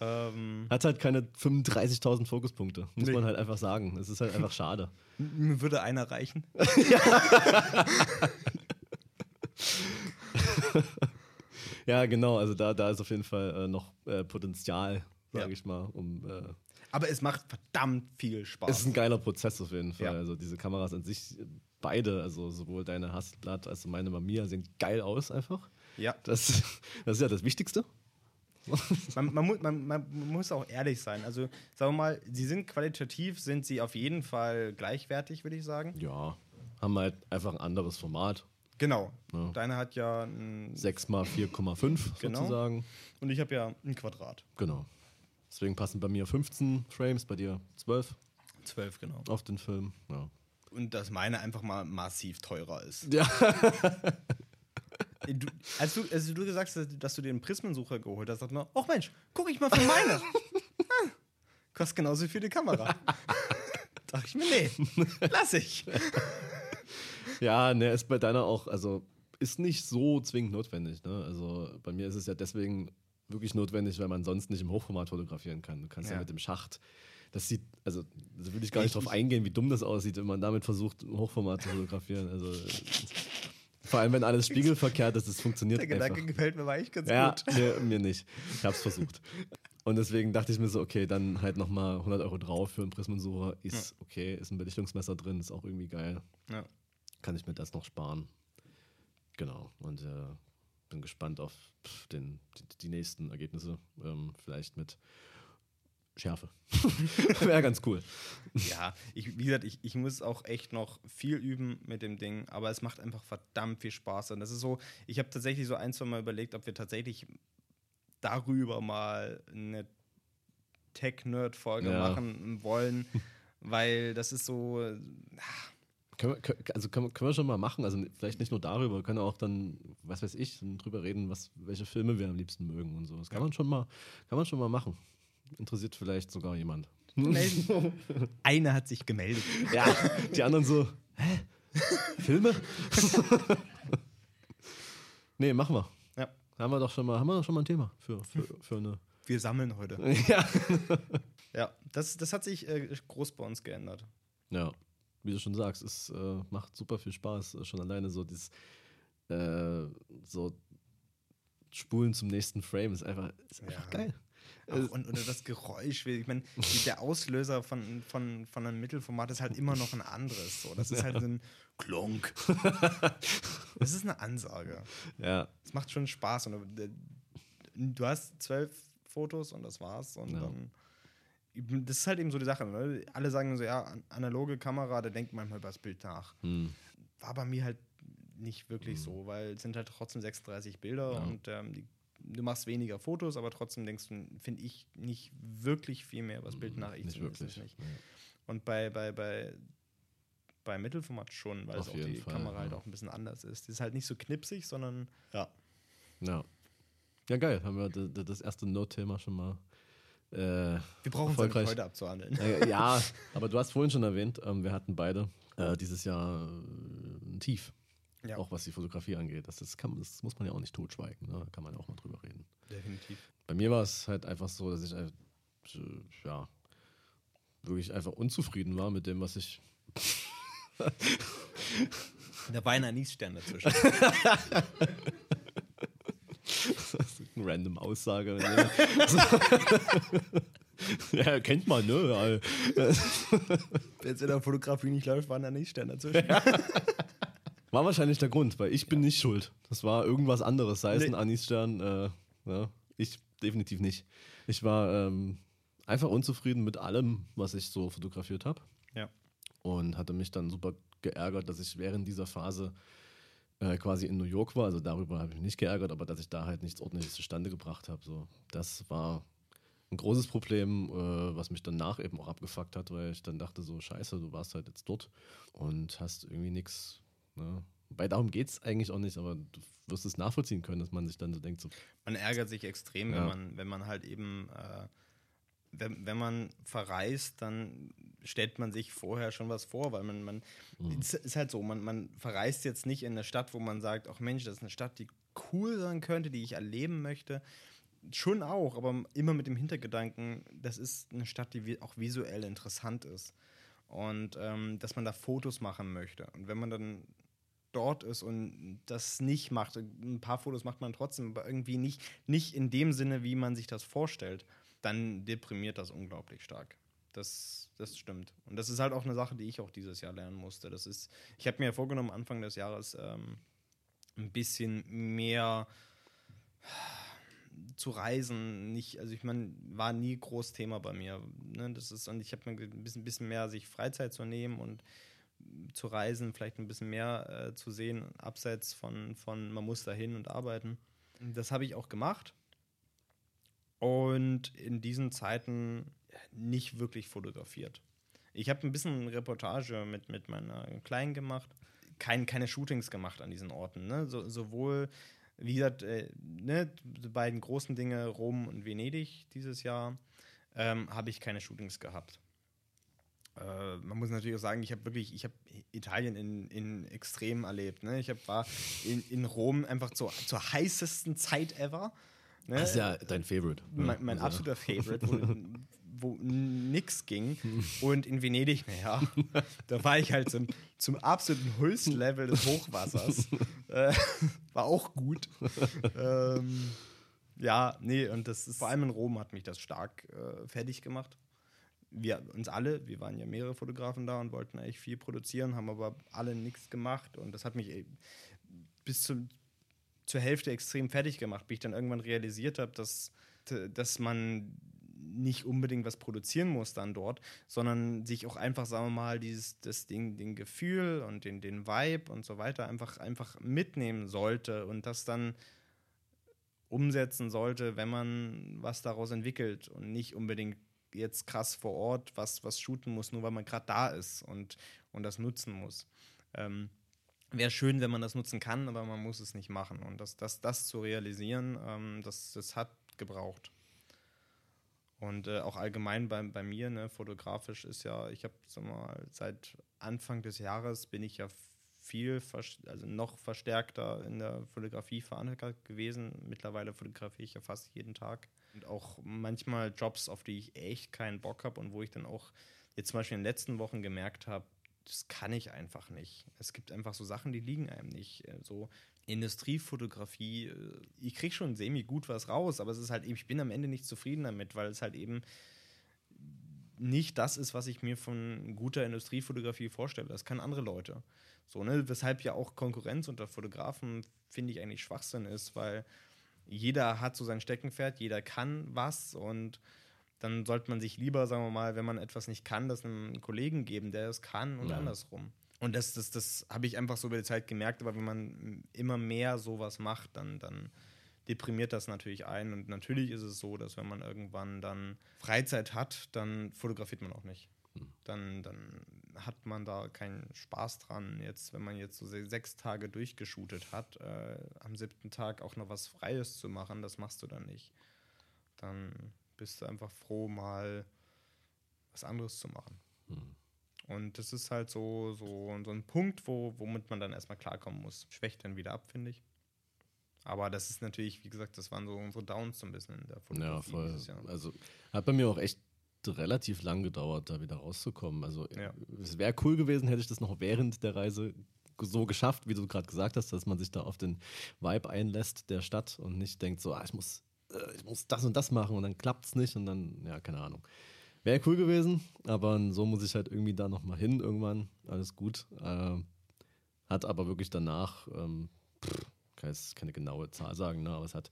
Ähm, Hat halt keine 35.000 Fokuspunkte, muss Nee. man halt einfach sagen. Es ist halt einfach schade. mir würde einer reichen. Ja, genau. Also da, da ist auf jeden Fall äh, noch äh, Potenzial, sage Ja. ich mal. Um, äh, Aber es macht verdammt viel Spaß. es ist ein geiler Prozess auf jeden Fall. Ja. Also diese Kameras an sich, beide, also sowohl deine Hasselblatt als auch meine Mamiya, sehen geil aus einfach. ja. Das, das ist ja das Wichtigste. Man, man, man, man muss auch ehrlich sein. Also, sagen wir mal, sie sind qualitativ, sind sie auf jeden Fall gleichwertig, würde ich sagen. Ja, haben halt einfach ein anderes Format. Genau. Ja. Deine hat ja ein 6 mal 4,5 Genau. sozusagen. und ich habe ja ein Quadrat. Genau. Deswegen passen bei mir 15 Frames, bei dir 12 Zwölf, genau. auf den Film. Ja. Und dass meine einfach mal massiv teurer ist. ja. Du, als, du, als du gesagt hast, dass du dir einen Prismensucher geholt hast, dachte man, ach Mensch, guck ich mal für meine. Ah, Kostet genauso viel die Kamera. dachte ich mir, nee, lass ich. Ja, ne, ist bei deiner auch, also ist nicht so zwingend notwendig. Ne? Also bei mir ist es ja deswegen wirklich notwendig, weil man sonst nicht im Hochformat fotografieren kann. Du kannst ja, Ja. mit dem Schacht, das sieht, also da würde ich gar nicht Ich- drauf eingehen, wie dumm das aussieht, wenn man damit versucht, im Hochformat zu fotografieren. Also vor allem, wenn alles spiegelverkehrt ist, das funktioniert Der Gedanke einfach. gefällt mir eigentlich ganz Ja, gut. mir, mir nicht. Ich hab's versucht. Und deswegen dachte ich mir so, okay, dann halt nochmal 100 Euro drauf für einen Prismensucher. Ist okay, ist ein Belichtungsmesser drin, ist auch irgendwie geil Ja. kann ich mir das noch sparen. Genau. Und äh, bin gespannt auf den, die, die nächsten Ergebnisse. Ähm, vielleicht mit Schärfe. Wäre ganz cool. Ja, ich, wie gesagt, ich, ich muss auch echt noch viel üben mit dem Ding, aber es macht einfach verdammt viel Spaß. Und das ist so, ich habe tatsächlich so ein, zwei Mal überlegt, ob wir tatsächlich darüber mal eine Tech-Nerd-Folge Ja. machen wollen, weil das ist so, Können wir, also können, wir- können wir schon mal machen. Also vielleicht nicht nur darüber, wir können auch dann, was weiß ich, drüber reden, was, welche Filme wir am liebsten mögen und so. Das kann man schon mal, kann man schon mal machen. Interessiert vielleicht sogar jemand. melden. Einer hat sich gemeldet. Ja, die anderen so, hä? Filme? nee, machen wir. Ja, Haben wir doch schon mal, haben wir doch schon mal ein Thema für, für, für eine. wir sammeln heute. Ja. Ja, das, das hat sich äh, groß bei uns geändert. Ja, wie du schon sagst, es äh, macht super viel Spaß. Äh, Schon alleine so dieses äh, so Spulen zum nächsten Frame ist einfach, ist einfach Ja. geil. Auch, und, oder das Geräusch, ich meine, der Auslöser von, von, von einem Mittelformat ist halt immer noch ein anderes. So. Das ist halt so ein Klonk. Das ist eine Ansage. Ja. Es macht schon Spaß. Und äh, du hast zwölf Fotos und das war's. Und Ja. dann. Das ist halt eben so die Sache. Ne? Alle sagen so, ja, an- analoge Kamera, da denkt man manchmal über das Bild nach. Hm. War bei mir halt nicht wirklich so, weil es sind halt trotzdem 36 Bilder Ja. und ähm, die, du machst weniger Fotos, aber trotzdem denkst du, finde ich, nicht wirklich viel mehr über das Bild nach. Ich Hm, Nicht wirklich. Nicht. Und bei, bei, bei, bei Mittelformat schon, weil Auf es auch die Fall, Kamera halt ja. auch ein bisschen anders ist. Die ist halt nicht so knipsig, sondern ja. Ja. Ja, geil. Haben wir das erste Node-Thema schon mal. Äh, Wir brauchen Erfolgreich. heute abzuhandeln. äh, ja, aber du hast vorhin schon erwähnt, ähm, wir hatten beide äh, dieses Jahr äh, ein Tief. Ja. Auch was die Fotografie angeht. Das, ist, kann, das muss man ja auch nicht totschweigen. Ne? Da kann man ja auch mal drüber reden. Definitiv. Bei mir war es halt einfach so, dass ich äh, ja, wirklich einfach unzufrieden war mit dem, was ich. Da war ein Anisstern dazwischen. Random Aussage. ja, kennt man, ne? Wenn es in der Fotografie nicht läuft, war ein Anisstern dazwischen. War wahrscheinlich der Grund, weil ich bin nicht schuld. Das war irgendwas anderes, sei es Nee. ein Anisstern. Äh, ja, ich definitiv nicht. Ich war ähm, einfach unzufrieden mit allem, was ich so fotografiert habe. Ja. Und hatte mich dann super geärgert, dass ich während dieser Phase äh, quasi in New York war. Also darüber habe ich mich nicht geärgert, aber dass ich da halt nichts Ordentliches zustande gebracht habe. So, das war ein großes Problem, äh, was mich danach eben auch abgefuckt hat, weil ich dann dachte so, scheiße, du warst halt jetzt dort und hast irgendwie nichts. Ne? Wobei darum geht es eigentlich auch nicht, aber du wirst es nachvollziehen können, dass man sich dann so denkt, so, Man ärgert sich extrem, wenn, Ja. man, wenn man halt eben, äh, wenn, wenn man verreist, dann stellt man sich vorher schon was vor, weil man, man es ist halt so, man, man verreist jetzt nicht in eine Stadt, wo man sagt, ach Mensch, das ist eine Stadt, die cool sein könnte, die ich erleben möchte. Schon auch, aber immer mit dem Hintergedanken, das ist eine Stadt, die auch visuell interessant ist. Und ähm, dass man da Fotos machen möchte. Und wenn man dann dort ist und das nicht macht. Ein paar Fotos macht man trotzdem, aber irgendwie nicht, nicht in dem Sinne, wie man sich das vorstellt. Dann deprimiert das unglaublich stark. Das, das stimmt. Und das ist halt auch eine Sache, die ich auch dieses Jahr lernen musste. Das ist, ich habe mir vorgenommen, Anfang des Jahres ähm, ein bisschen mehr zu reisen, nicht, also ich meine, war nie groß Thema bei mir. Ne? Das ist, und ich habe mir ein bisschen, bisschen mehr sich Freizeit zu nehmen und zu reisen, vielleicht ein bisschen mehr äh, zu sehen, abseits von, von man muss dahin und arbeiten. Das habe ich auch gemacht. Und in diesen Zeiten nicht wirklich fotografiert. Ich habe ein bisschen Reportage mit, mit meiner Kleinen gemacht, kein, keine Shootings gemacht an diesen Orten. Ne? So, sowohl, wie gesagt, äh, ne, die beiden großen Dinge, Rom und Venedig dieses Jahr, ähm, habe ich keine Shootings gehabt. Äh, man muss natürlich auch sagen, ich habe wirklich, ich habe Italien in, in Extrem erlebt. Ne? Ich hab, war in, in Rom einfach zur, zur heißesten Zeit ever. Ne? das ist ja dein Favorite. ne? mein, mein Also, absoluter Favorite, wo, wo nix ging. Und in Venedig, naja, da war ich halt zum, zum absoluten Höchstlevel des Hochwassers. äh, war auch gut. ähm, ja, nee, und das ist, vor allem in Rom hat mich das stark äh, fertig gemacht. Wir uns alle, wir waren ja mehrere Fotografen da und wollten eigentlich viel produzieren, haben aber alle nichts gemacht und das hat mich bis zum, zur Hälfte extrem fertig gemacht, bis ich dann irgendwann realisiert habe, dass, dass man nicht unbedingt was produzieren muss dann dort, sondern sich auch einfach, sagen wir mal, dieses, das Ding, den Gefühl und den, den Vibe und so weiter einfach, einfach mitnehmen sollte und das dann umsetzen sollte, wenn man was daraus entwickelt und nicht unbedingt jetzt krass vor Ort was, was shooten muss, nur weil man gerade da ist und, und das nutzen muss. Ähm, Wäre schön, wenn man das nutzen kann, aber man muss es nicht machen. Und das, das, das zu realisieren, ähm, das, das hat gebraucht. Und äh, auch allgemein bei, bei mir, ne, fotografisch ist ja, ich habe mal seit Anfang des Jahres bin ich ja viel, also noch verstärkter in der Fotografie verankert gewesen. Mittlerweile fotografiere ich ja fast jeden Tag. Und auch manchmal Jobs, auf die ich echt keinen Bock habe und wo ich dann auch jetzt zum Beispiel in den letzten Wochen gemerkt habe, das kann ich einfach nicht. Es gibt einfach so Sachen, die liegen einem nicht. Äh, So Industriefotografie, äh, ich kriege schon semi gut was raus, aber es ist halt eben, ich bin am Ende nicht zufrieden damit, weil es halt eben nicht das ist, was ich mir von guter Industriefotografie vorstelle. Das kann andere Leute. So, ne? Weshalb ja auch Konkurrenz unter Fotografen, finde ich, eigentlich Schwachsinn ist, weil jeder hat so sein Steckenpferd, jeder kann was und dann sollte man sich lieber, sagen wir mal, wenn man etwas nicht kann, das einem Kollegen geben, der es kann und Ja. andersrum. Und das, das, das habe ich einfach so über die Zeit gemerkt, aber wenn man immer mehr sowas macht, dann, dann deprimiert das natürlich ein. Und natürlich ist es so, dass wenn man irgendwann dann Freizeit hat, dann fotografiert man auch nicht. Dann, dann hat man da keinen Spaß dran. Jetzt, wenn man jetzt so se- sechs Tage durchgeshootet hat, äh, am siebten Tag auch noch was Freies zu machen, das machst du dann nicht. Dann bist du einfach froh, mal was anderes zu machen. Und das ist halt so, so, so ein Punkt, wo, womit man dann erstmal klarkommen muss. Schwächt dann wieder ab, finde ich. Aber das ist natürlich, wie gesagt, das waren so unsere Downs so ein bisschen in der Ja, Fotografie voll. dieses Jahr. Also hat bei mir auch echt relativ lang gedauert, da wieder rauszukommen. Also Ja. es wäre cool gewesen, hätte ich das noch während der Reise so geschafft, wie du gerade gesagt hast, dass man sich da auf den Vibe einlässt der Stadt und nicht denkt so, ah, ich muss, äh, ich muss das und das machen und dann klappt es nicht und dann, ja, keine Ahnung. Wäre cool gewesen, aber so muss ich halt irgendwie da nochmal hin irgendwann. Alles gut. Äh, hat aber wirklich danach, ähm, pff, kann jetzt keine genaue Zahl sagen, ne, aber es hat,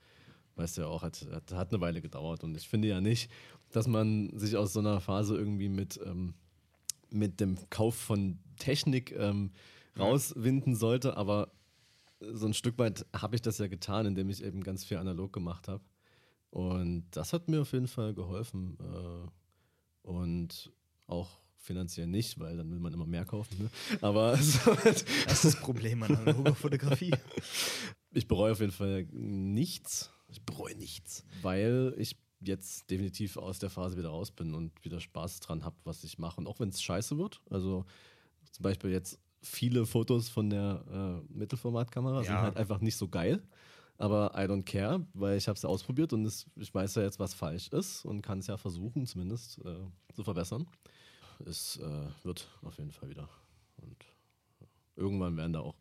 weißt du ja auch, hat, hat, hat eine Weile gedauert. Und ich finde ja nicht, dass man sich aus so einer Phase irgendwie mit, ähm, mit dem Kauf von Technik ähm, rauswinden sollte, aber so ein Stück weit habe ich das ja getan, indem ich eben ganz viel analog gemacht habe. Und das hat mir auf jeden Fall geholfen. Äh, und auch finanziell nicht, weil dann will man immer mehr kaufen. Ne? Aber so, Das ist das Problem an analoger Fotografie. ich bereue auf jeden Fall nichts. Ich bereue nichts, weil ich jetzt definitiv aus der Phase wieder raus bin und wieder Spaß dran habe, was ich mache. Und auch wenn es scheiße wird, also zum Beispiel jetzt viele Fotos von der äh, Mittelformatkamera sind Ja. halt einfach nicht so geil. Aber I don't care, weil ich habe es ja ausprobiert und es, ich weiß ja jetzt, was falsch ist und kann es ja versuchen, zumindest äh, zu verbessern. Es äh, wird auf jeden Fall wieder. Und irgendwann werden da auch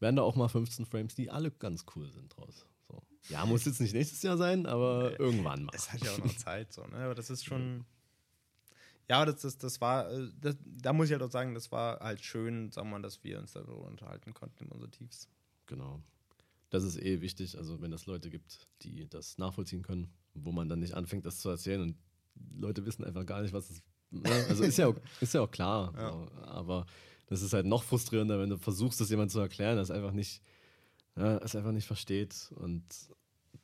werden da auch mal 15 Frames, die alle ganz cool sind draus. So. Ja, muss jetzt nicht nächstes Jahr sein, aber irgendwann mal. Es hat ja auch noch Zeit, so, ne? Aber das ist schon. Ja, das, das, das war, äh, das, da muss ich halt auch sagen, das war halt schön, sagen wir mal, dass wir uns darüber unterhalten konnten in unser Tiefs. Genau. Das ist eh wichtig, also wenn es Leute gibt, die das nachvollziehen können, wo man dann nicht anfängt, das zu erzählen und Leute wissen einfach gar nicht, was es ne? Also ist ja auch, ist ja auch klar, Ja. So. aber das ist halt noch frustrierender, wenn du versuchst, das jemand zu erklären, das einfach nicht, ja, es einfach nicht versteht und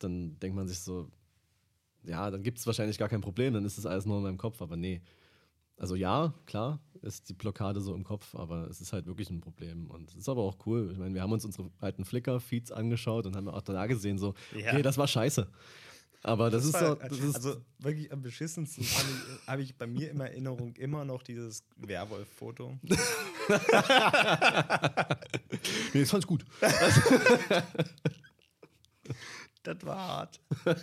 dann denkt man sich so, ja, dann gibt es wahrscheinlich gar kein Problem, dann ist das alles nur in meinem Kopf, aber nee. Also ja, klar, ist die Blockade so im Kopf, aber es ist halt wirklich ein Problem. Und es ist aber auch cool. Ich meine, wir haben uns unsere alten Flickr-Feeds angeschaut und haben auch da gesehen, so, Ja. okay, das war scheiße. Aber das, ist war- so, das ist, also wirklich am beschissensten habe ich, hab ich bei mir in Erinnerung immer noch dieses Werwolf-Foto. nee, das fand ich gut. Das war hart.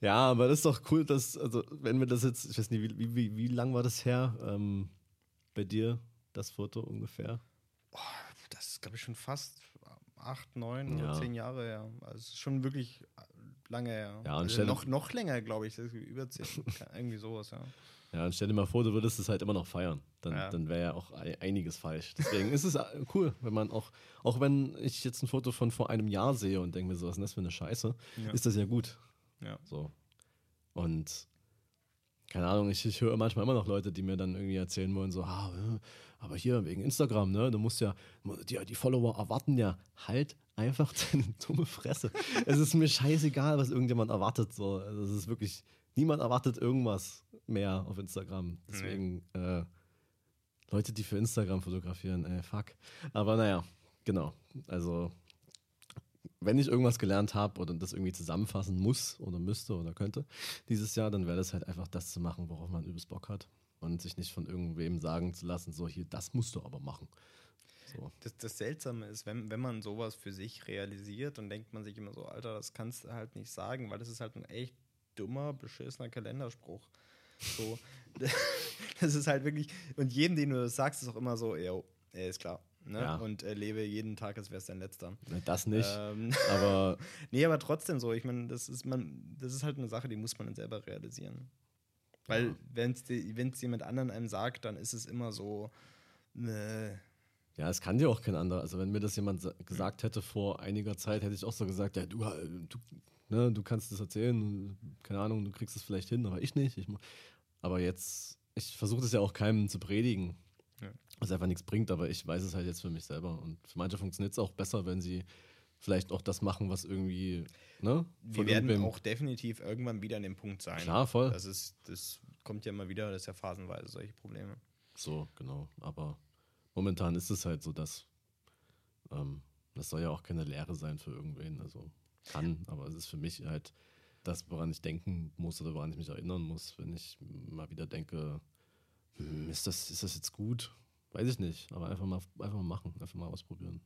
Ja, aber das ist doch cool, dass, also, wenn wir das jetzt, ich weiß nicht, wie, wie, wie, lang war das her ähm, bei dir, das Foto ungefähr? Das ist, glaube ich, schon fast acht, neun Ja. oder zehn Jahre her. Also schon wirklich lange her. Ja, und also noch, noch länger, glaube ich. Über zehn. irgendwie sowas, ja. Ja, und stell dir mal vor, du würdest es halt immer noch feiern. Dann, Ja. dann wäre ja auch ei- einiges falsch. Deswegen ist es äh, cool, wenn man auch, auch wenn ich jetzt ein Foto von vor einem Jahr sehe und denke mir so, was ist das für eine Scheiße, Ja. ist das ja gut. Ja. So. Und keine Ahnung, ich, ich höre manchmal immer noch Leute, die mir dann irgendwie erzählen wollen, so, ah, äh, aber hier wegen Instagram, ne, du musst ja, die, die Follower erwarten ja, halt einfach deine dumme Fresse. es ist mir scheißegal, was irgendjemand erwartet. So. Also es ist wirklich, niemand erwartet irgendwas mehr auf Instagram. Deswegen, äh, Leute, die für Instagram fotografieren, ey, fuck. Aber naja, genau. Also, wenn ich irgendwas gelernt habe oder das irgendwie zusammenfassen muss oder müsste oder könnte dieses Jahr, dann wäre das halt einfach das zu machen, worauf man übelst Bock hat. Und sich nicht von irgendwem sagen zu lassen, so hier, das musst du aber machen. So. Das, das Seltsame ist, wenn, wenn man sowas für sich realisiert, dann denkt man sich immer so, Alter, das kannst du halt nicht sagen, weil das ist halt ein echt dummer, beschissener Kalenderspruch. So, das ist halt wirklich, und jedem, den du das sagst, ist auch immer so, ja, ist klar. Ne? Ja. und äh, lebe jeden Tag, als wäre es dein letzter. Das nicht. Ähm, Aber nee, aber trotzdem so. Ich meine, das ist man, das ist halt eine Sache, die muss man dann selber realisieren. Weil Ja. wenn es jemand anderen einem sagt, dann ist es immer so, ne, ja, es kann dir auch kein anderer. Also wenn mir das jemand sa- gesagt hätte vor einiger Zeit, hätte ich auch so gesagt, ja, du, äh, du, ne, du kannst das erzählen, keine Ahnung, du kriegst es vielleicht hin, aber ich nicht. Ich, aber jetzt, ich versuche das ja auch keinem zu predigen. Was einfach nichts bringt, aber ich weiß es halt jetzt für mich selber. Und für manche funktioniert es auch besser, wenn sie vielleicht auch das machen, was irgendwie, ne? wir werden auch definitiv irgendwann wieder an dem Punkt sein. Klar, voll. Das ist, das kommt ja immer wieder, das ist ja phasenweise solche Probleme. So, genau. Aber momentan ist es halt so, dass ähm, das soll ja auch keine Lehre sein für irgendwen. Also kann, aber es ist für mich halt das, woran ich denken muss oder woran ich mich erinnern muss, wenn ich mal wieder denke, hm, ist das, ist das jetzt gut? Weiß ich nicht. Aber einfach mal, einfach mal machen, einfach mal ausprobieren.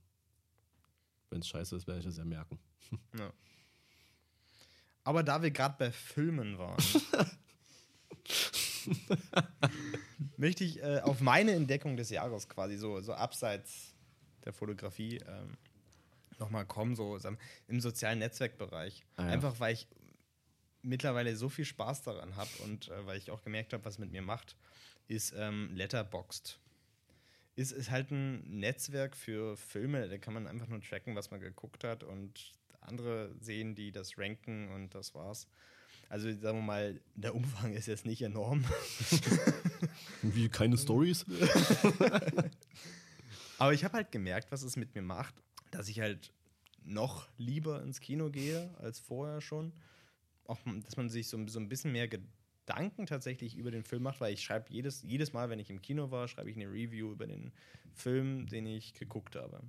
Wenn es scheiße ist, werde ich das ja merken. Ja. Aber da wir gerade bei Filmen waren, möchte ich äh, auf meine Entdeckung des Jahres quasi so, so abseits der Fotografie ähm, nochmal kommen, so im sozialen Netzwerkbereich. Ah ja. Einfach weil ich mittlerweile so viel Spaß daran habe und äh, weil ich auch gemerkt habe, was mit mir macht, ist ähm, Letterboxd. Ist, ist halt ein Netzwerk für Filme, da kann man einfach nur tracken, was man geguckt hat und andere sehen, die das ranken und das war's. Also sagen wir mal, der Umfang ist jetzt nicht enorm. Wie keine Stories? Aber ich habe halt gemerkt, was es mit mir macht, dass ich halt noch lieber ins Kino gehe als vorher schon. Auch, dass man sich so, so ein bisschen mehr Gedanken tatsächlich über den Film macht, weil ich schreibe jedes, jedes Mal, wenn ich im Kino war, schreibe ich eine Review über den Film, den ich geguckt habe.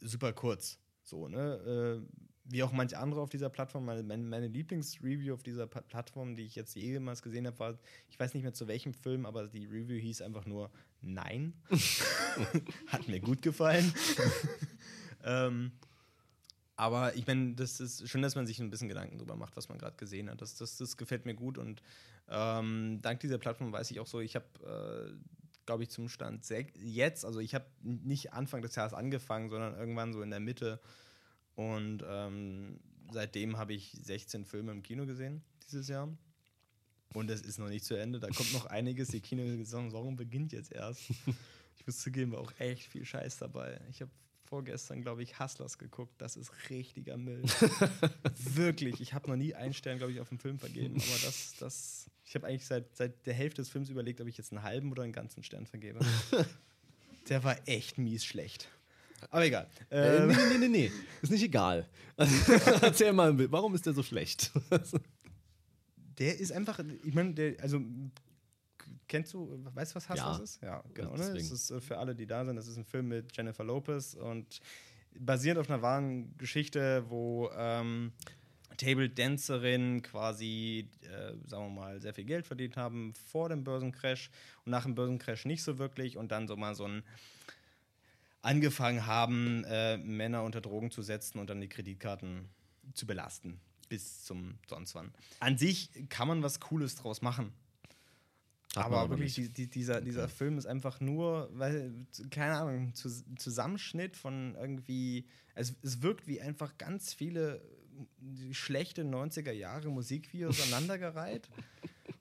Super kurz. So, ne? Äh, wie auch manche andere auf dieser Plattform. Meine, meine, meine Lieblingsreview auf dieser Pa- Plattform, die ich jetzt jemals gesehen habe, war, ich weiß nicht mehr zu welchem Film, aber die Review hieß einfach nur Nein. Hat mir gut gefallen. ähm, aber ich meine, das ist schön, dass man sich ein bisschen Gedanken darüber macht, was man gerade gesehen hat. Das, das, das gefällt mir gut und ähm, dank dieser Plattform weiß ich auch so, ich habe, äh, glaube ich, zum Stand jetzt, also ich habe nicht Anfang des Jahres angefangen, sondern irgendwann so in der Mitte und ähm, seitdem habe ich 16 Filme im Kino gesehen dieses Jahr. Und es ist noch nicht zu Ende, da kommt noch einiges. Die Kinosaison beginnt jetzt erst. Ich muss zugeben, war auch echt viel Scheiß dabei. Ich habe vorgestern, glaube ich, Hustlers geguckt. Das ist richtiger Müll. Wirklich. Ich habe noch nie einen Stern, glaube ich, auf den Film vergeben. Aber das, das. Ich habe eigentlich seit, seit der Hälfte des Films überlegt, ob ich jetzt einen halben oder einen ganzen Stern vergebe. Der war echt mies schlecht. Aber egal. Äh, Ähm, nee, nee, nee, nee. Ist nicht egal. Erzähl mal, warum ist der so schlecht? Der ist einfach, ich meine, der, also kennst du, weißt du, was Hustlers Ja. ist? Ja, genau. Ne? Das ist äh, für alle, die da sind, das ist ein Film mit Jennifer Lopez und basiert auf einer wahren Geschichte, wo ähm, Table Dancerinnen quasi, äh, sagen wir mal, sehr viel Geld verdient haben vor dem Börsencrash und nach dem Börsencrash nicht so wirklich und dann so mal so ein angefangen haben, äh, Männer unter Drogen zu setzen und dann die Kreditkarten zu belasten. Bis zum sonst wann. An sich kann man was Cooles draus machen. Aber, wirklich, die, die, dieser, dieser Film ist einfach nur, weil, keine Ahnung, zu, Zusammenschnitt von irgendwie. Es, es wirkt wie einfach ganz viele äh, schlechte 90er Jahre Musikvideos aneinandergereiht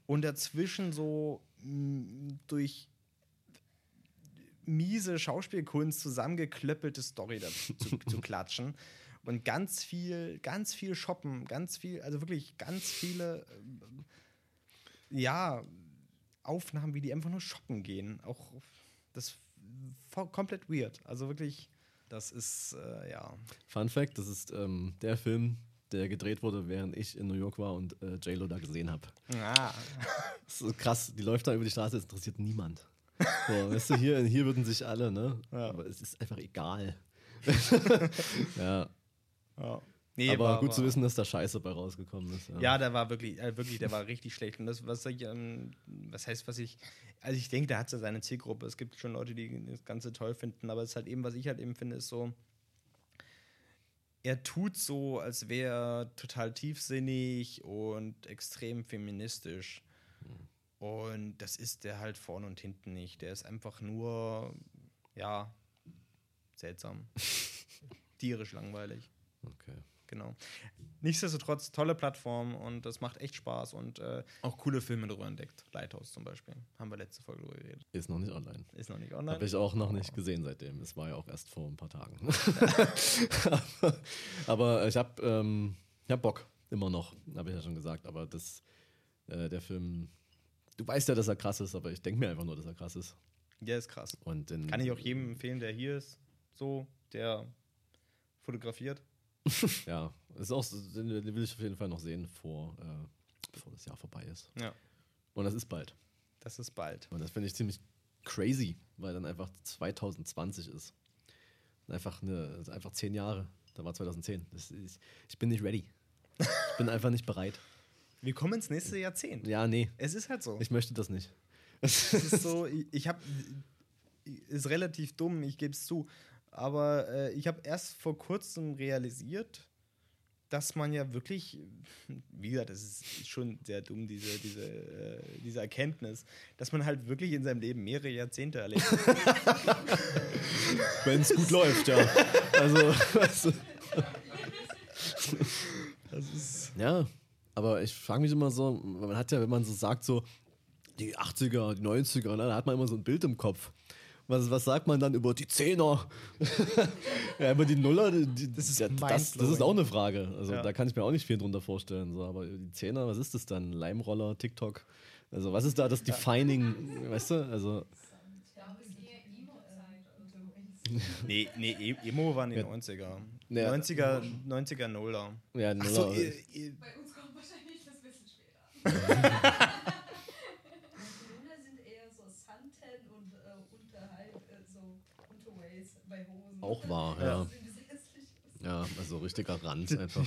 und dazwischen so mh, durch miese Schauspielkunst zusammengeklöppelte Story dazu zu, zu klatschen. Und ganz viel, ganz viel shoppen, ganz viel, also wirklich ganz viele, ähm, ja, Aufnahmen, wie die einfach nur shoppen gehen. Auch das komplett weird. Also wirklich, das ist, äh, ja. Fun Fact: Das ist ähm, der Film, der gedreht wurde, während ich in New York war und äh, J-Lo da gesehen habe. Ah. Das ist so krass, die läuft da über die Straße, es interessiert niemand. So, weißt du, hier, hier würden sich alle, ne? Ja. Aber es ist einfach egal. ja, ja. Nee, aber war- gut zu war- wissen, dass da Scheiße bei rausgekommen ist. Ja, der war wirklich, äh, wirklich, der war richtig schlecht. Und das, was ich, ähm, was heißt, was ich, also ich denke, der hat so seine Zielgruppe. Es gibt schon Leute, die das Ganze toll finden, aber es ist halt eben, was ich halt eben finde, ist so, er tut so, als wäre er total tiefsinnig und extrem feministisch. Und das ist der halt vorne und hinten nicht. Der ist einfach nur ja, seltsam. Tierisch langweilig. Okay. Genau. Nichtsdestotrotz, tolle Plattform und es macht echt Spaß und äh, auch coole Filme darüber entdeckt. Lighthouse zum Beispiel. Haben wir letzte Folge darüber geredet. Ist noch nicht online. Ist noch nicht online. Habe ich auch noch nicht gesehen seitdem. Es war ja auch erst vor ein paar Tagen. aber ich habe ähm, ich hab Bock, immer noch, habe ich ja schon gesagt. Aber das, äh, der Film, du weißt ja, dass er krass ist, aber ich denke mir einfach nur, dass er krass ist. Ja, ist krass. Und Kann ich auch jedem empfehlen, der hier ist, so, der fotografiert. Ja, ist auch, den, will ich auf jeden Fall noch sehen, vor, äh, bevor das Jahr vorbei ist. Ja, Und das ist bald. das ist bald. Und das finde ich ziemlich crazy, weil dann einfach 2020 ist. Einfach, eine, einfach zehn Jahre. Da war 2010. Das ist, ich bin nicht ready. Ich bin einfach nicht bereit. Wir kommen ins nächste Jahrzehnt. Ja, nee, Es ist halt so. ich möchte das nicht. Es ist so, ich, ich habe, ist relativ dumm, ich gebe es zu, aber äh, ich habe erst vor kurzem realisiert, dass man ja wirklich, wie gesagt, das ist schon sehr dumm, diese, diese, äh, diese Erkenntnis, dass man halt wirklich in seinem Leben mehrere Jahrzehnte erlebt. Wenn es gut läuft, ja. Also, du. Das ist Ja, aber ich frage mich immer so, man hat ja, wenn man so sagt, so die 80er, die 90er, ne, da hat man immer so ein Bild im Kopf. Was, was sagt man dann über die Zehner? ja, über die Nuller, die, Das ist ja, das, das ist auch eine Frage. Also Ja. da kann ich mir auch nicht viel drunter vorstellen. So, aber die Zehner, was ist das dann? Leimroller, TikTok? Also was ist da das Defining, weißt du? Also Ich glaube, es ist eher Emo-Zeit. Nee, nee, E- Emo waren die Ja. 90er. Ja. 90er, 90er Nuller. ja, Ach so, Nuller, ihr, ihr, Bei uns kommt wahrscheinlich das bisschen später. Brüder sind eher so Suntan und äh, unterhalb äh, so Unterways bei Hosen. Auch wahr, Ja. ja. Ja, also richtiger Rand einfach.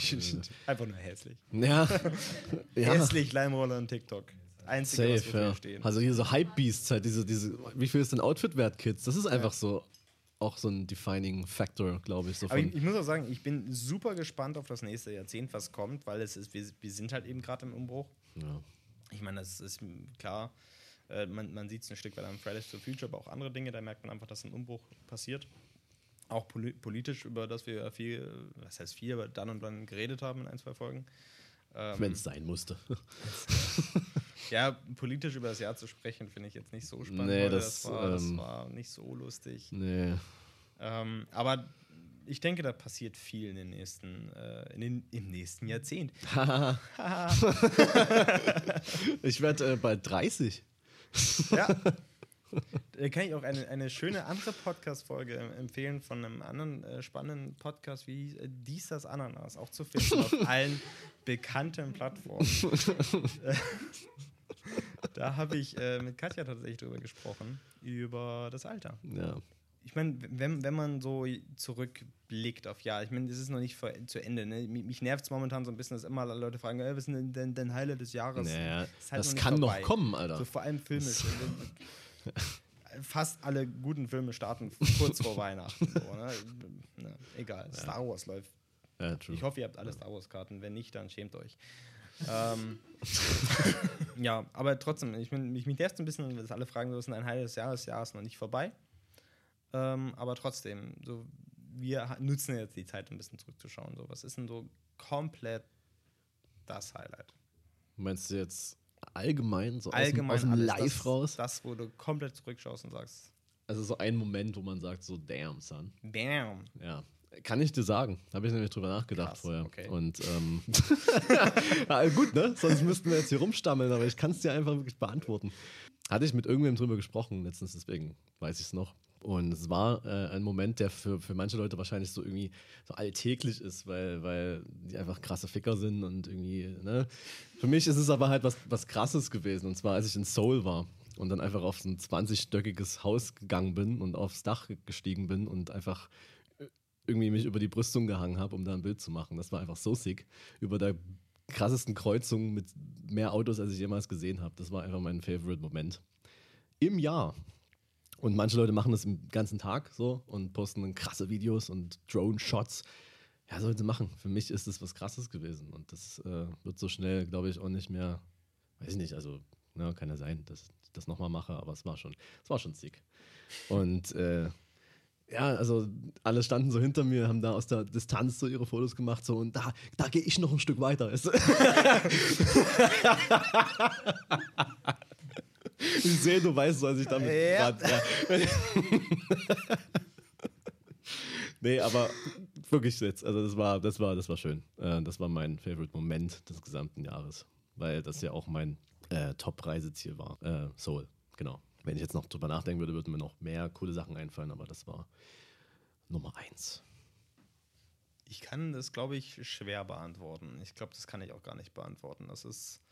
einfach nur hässlich. ja. ja. Hässlich, Leimroller und TikTok. Einzige, was Safe, wir ja. stehen. Also hier so Hype-Beasts halt, diese, diese, wie viel ist denn Outfit wert, Kids? Das ist einfach so auch so ein defining Factor, glaube ich. So Aber ich, ich muss auch sagen, ich bin super gespannt auf das nächste Jahrzehnt, was kommt, weil es ist, wir, wir sind halt eben gerade im Umbruch. ja. Ich meine, das ist klar, äh, man, man sieht es ein Stück weit am Fridays for Future, aber auch andere Dinge, da merkt man einfach, dass ein Umbruch passiert. Auch poli politisch, über das wir viel, was heißt viel, aber dann und dann geredet haben in ein, zwei Folgen. Ähm, Wenn es sein musste. ja, politisch über das Jahr zu sprechen, finde ich jetzt nicht so spannend. Nee, das, das, war, das ähm, war nicht so lustig. nee. Ähm, aber ich denke, da passiert viel in den nächsten, äh, in den, im nächsten Jahrzehnt. ich werde äh, bald 30. Ja. Da kann ich auch eine, eine schöne andere Podcast-Folge empfehlen von einem anderen äh, spannenden Podcast wie äh, Dies, das Ananas, auch zu finden auf allen bekannten Plattformen. Äh, da habe ich äh, mit Katja tatsächlich drüber gesprochen, über das Alter. Ja. Ich meine, wenn, wenn man so zurückblickt auf ja, ich meine, das ist noch nicht vor, zu Ende. Ne? Mich, mich nervt es momentan so ein bisschen, dass immer Leute fragen, äh, was ist denn dein, Highlight des Jahres? Naja, Ist halt das noch kann vorbei. noch kommen, Alter. So vor allem filmisch. Fast alle guten Filme starten kurz vor Weihnachten. So, ne? Na, egal, Star Wars läuft. Ja. Ich hoffe, ihr habt alle Star Wars-Karten. Wenn nicht, dann schämt euch. ähm, ja, aber trotzdem, ich bin, mich, mich nervt ein bisschen, dass alle fragen, so ist ein Highlight des Jahres, das Jahr ist noch nicht vorbei. Ähm, aber trotzdem, so, wir nutzen jetzt die Zeit, ein bisschen zurückzuschauen. So, was ist denn so komplett das Highlight? Meinst du jetzt allgemein, so Allgemein aus dem, aus dem alles, Live das, raus? Das, wo du komplett zurückschaust und sagst, Also so ein Moment, wo man sagt, so damn, son. bam. Ja. Kann ich dir sagen. Habe ich nämlich drüber nachgedacht Krass, vorher. okay. Und ähm, ja, gut, ne? Sonst müssten wir jetzt hier rumstammeln, aber ich kann es dir einfach wirklich beantworten. Hatte ich mit irgendwem drüber gesprochen letztens, deswegen weiß ich es noch. Und es war äh, ein Moment, der für, für manche Leute wahrscheinlich so irgendwie so alltäglich ist, weil, weil die einfach krasse Ficker sind und irgendwie, ne? Für mich ist es aber halt was, was krasses gewesen. Und zwar, als ich in Seoul war und dann einfach auf so ein 20-stöckiges Haus gegangen bin und aufs Dach gestiegen bin und einfach irgendwie mich über die Brüstung gehangen habe, um da ein Bild zu machen. Das war einfach so sick. Über der krassesten Kreuzung mit mehr Autos, als ich jemals gesehen habe. Das war einfach mein Favorite-Moment. Im Jahr. Und manche Leute machen das den ganzen Tag so und posten dann krasse Videos und Drone-Shots. Ja, sollen sie machen. Für mich ist das was Krasses gewesen. Und das äh, wird so schnell, glaube ich, auch nicht mehr, weiß ich nicht, also ne, kann ja sein, dass ich das nochmal mache, aber es war schon, es war schon sick. Und äh, Ja, also alle standen so hinter mir, haben da aus der Distanz so ihre Fotos gemacht, so und da, da gehe ich noch ein Stück weiter. ich sehe, du weißt, was ich damit Ja. grad, ja. Nee, aber wirklich jetzt, also das war, das war, das war schön. Äh, das war mein Favorite Moment des gesamten Jahres, weil das ja auch mein äh, Top-Reiseziel war. Äh, Seoul, genau. Wenn ich jetzt noch drüber nachdenken würde, würden mir noch mehr coole Sachen einfallen, aber das war Nummer eins. Ich kann das, glaube ich, schwer beantworten. Ich glaube, das kann ich auch gar nicht beantworten. Das ist,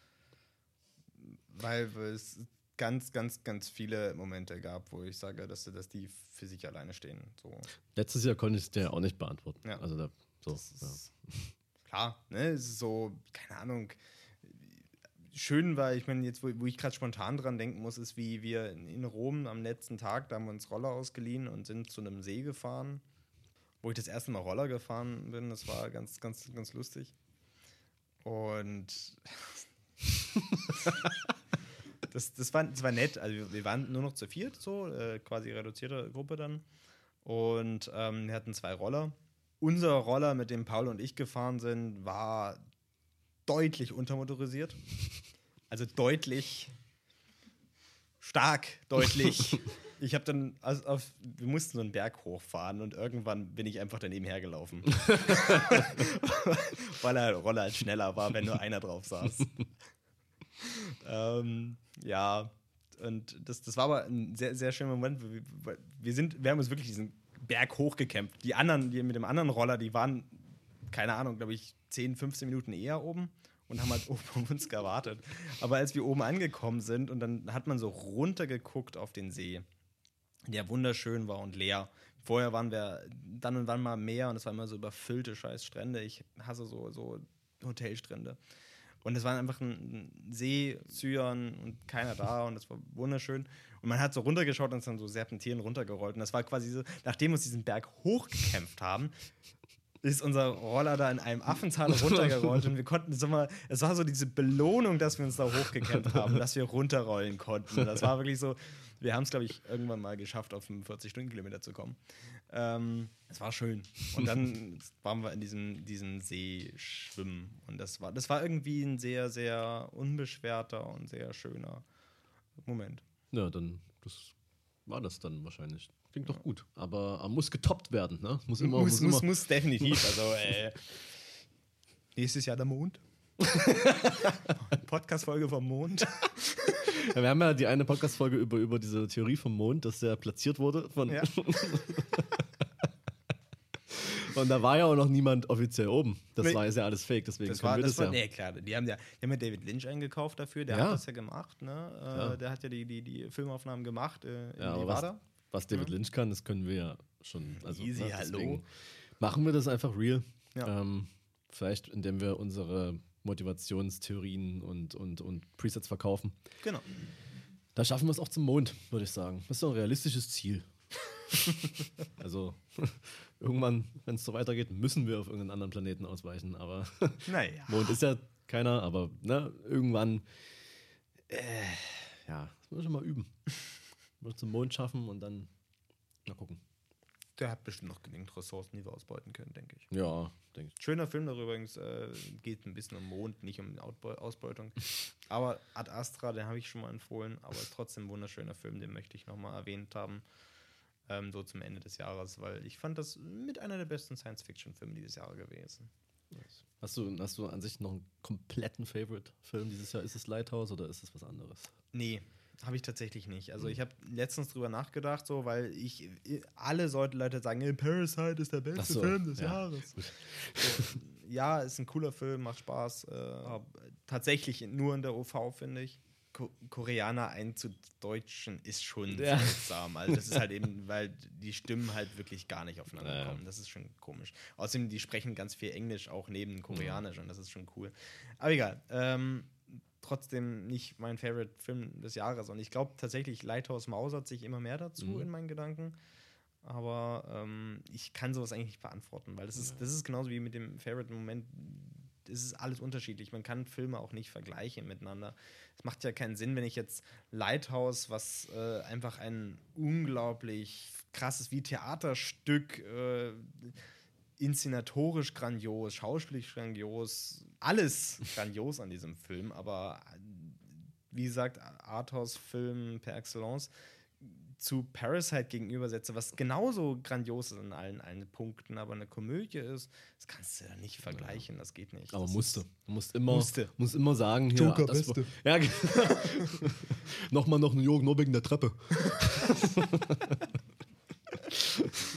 weil es ganz, ganz, ganz viele Momente gab, wo ich sage, dass, dass die für sich alleine stehen. So. Letztes Jahr konnte ich es dir auch nicht beantworten. Ja. Also da, so, Das ja. ist, Klar, ne, es ist so, keine Ahnung. Schön war, ich meine, jetzt, wo, wo ich gerade spontan dran denken muss, ist, wie wir in Rom am letzten Tag, da haben wir uns Roller ausgeliehen und sind zu einem See gefahren, wo ich das erste Mal Roller gefahren bin. Das war ganz, ganz, ganz lustig. Und das, das, war, das war nett. Also wir, waren nur noch zu viert, so, äh, quasi reduzierte Gruppe dann. Und ähm, wir hatten zwei Roller. Unser Roller, mit dem Paul und ich gefahren sind, war deutlich untermotorisiert. Also deutlich stark, deutlich. ich habe dann, also auf, wir mussten so einen Berg hochfahren und irgendwann bin ich einfach daneben hergelaufen. Weil der Roller halt schneller war, wenn nur einer drauf saß. ähm, ja, und das, das war aber ein sehr, sehr schöner Moment. Wir, wir- sind, wir haben uns wirklich diesen Berg hochgekämpft. Die anderen, die mit dem anderen Roller, die waren, keine Ahnung, glaube ich, 10, 15 Minuten eher oben und haben halt oben auf uns gewartet. Aber als wir oben angekommen sind und dann hat man so runtergeguckt auf den See, der wunderschön war und leer. Vorher waren wir dann und wann mal mehr und es waren immer so überfüllte scheiß Strände. Ich hasse so, so Hotelstrände. Und es war einfach ein See, Zyan und keiner da und es war wunderschön. Und man hat so runtergeschaut und ist dann so Serpentieren runtergerollt. Und das war quasi so, nachdem wir uns diesen Berg hochgekämpft haben, ist unser Roller da in einem Affental runtergerollt und wir konnten es immer, es war so diese Belohnung, dass wir uns da hochgekämpft haben, dass wir runterrollen konnten. Das war wirklich so, wir haben es, glaube ich, irgendwann mal geschafft, auf 45 Stundenkilometer zu kommen. Ähm, es war schön. Und dann waren wir in diesem, diesem See schwimmen. Und das war, das war irgendwie ein sehr, sehr unbeschwerter und sehr schöner Moment. ja, dann das war das dann wahrscheinlich. Klingt doch gut. Aber er muss getoppt werden, ne? Muss immer, muss, muss, immer. muss definitiv. Also, äh, nächstes Jahr der Mond. Podcast-Folge vom Mond. Ja, wir haben ja die eine Podcast-Folge über, über diese Theorie vom Mond, dass der platziert wurde. Von, Ja. Und da war ja auch noch niemand offiziell oben. Das Nee. war ist ja alles fake, deswegen Das können war, wir das das, war, ja. nee, klar, die haben ja, die haben ja David Lynch eingekauft dafür, der Ja. hat das ja gemacht, ne? Äh, Ja. Der hat ja die, die, die Filmaufnahmen gemacht äh, in Ja, Nevada. Was David Lynch kann, das können wir ja schon. Also, Easy, ne, hallo. Machen wir das einfach real. Ja. Ähm, vielleicht, indem wir unsere Motivationstheorien und, und, und Presets verkaufen. Genau. Da schaffen wir es auch zum Mond, würde ich sagen. Das ist doch ein realistisches Ziel. also irgendwann, wenn es so weitergeht, müssen wir auf irgendeinen anderen Planeten ausweichen. Aber Naja. Mond ist ja keiner, aber ne, irgendwann, äh, ja, das müssen wir schon mal üben. Wir zum Mond schaffen und dann mal gucken. Der hat bestimmt noch genügend Ressourcen, die wir ausbeuten können, denke ich. Ja, denke ich. Schöner Film darüber übrigens, äh, geht ein bisschen um Mond, nicht um Ausbeutung. Aber Ad Astra, den habe ich schon mal empfohlen, aber ist trotzdem ein wunderschöner Film, den möchte ich nochmal erwähnt haben. Ähm, so zum Ende des Jahres, weil ich fand das mit einer der besten Science-Fiction-Filme dieses Jahr gewesen. Hast du, hast du an sich noch einen kompletten Favorite-Film dieses Jahr? Ist es Lighthouse oder ist es was anderes? Nee, habe ich tatsächlich nicht. Also ich habe letztens drüber nachgedacht, so, weil ich alle Leute, Leute sagen, "Ey, Parasite ist der beste so, Film des ja. Jahres. So, ja, ist ein cooler Film, macht Spaß. Äh, aber tatsächlich nur in der OV, finde ich. Ko Koreaner einzudeutschen ist schon Ja. seltsam. Also das ist halt eben, weil die Stimmen halt wirklich gar nicht aufeinander Ja, kommen. Das ist schon komisch. Außerdem, die sprechen ganz viel Englisch auch neben Koreanisch und das ist schon cool. Aber egal. Ähm, trotzdem nicht mein Favorite-Film des Jahres. Und ich glaube tatsächlich, Lighthouse mausert sich immer mehr dazu Mhm. in meinen Gedanken. Aber ähm, ich kann sowas eigentlich nicht beantworten, weil das ist, das ist genauso wie mit dem Favorite-Moment es ist alles unterschiedlich. Man kann Filme auch nicht vergleichen miteinander. Es macht ja keinen Sinn, wenn ich jetzt Lighthouse, was äh, einfach ein unglaublich krasses wie Theaterstück, äh, inszenatorisch grandios, schauspielerisch grandios, alles grandios an diesem Film, aber wie gesagt, Arthouse-Film per excellence zu Parasite gegenübersetze, was genauso grandios ist in allen, allen Punkten, aber eine Komödie ist, das kannst du ja nicht vergleichen, das geht nicht. Aber das musste. Du musst immer, Musste. musst immer sagen, hier, Joker, das Beste. war- Ja, genau. Nochmal New York, nur wegen der Treppe.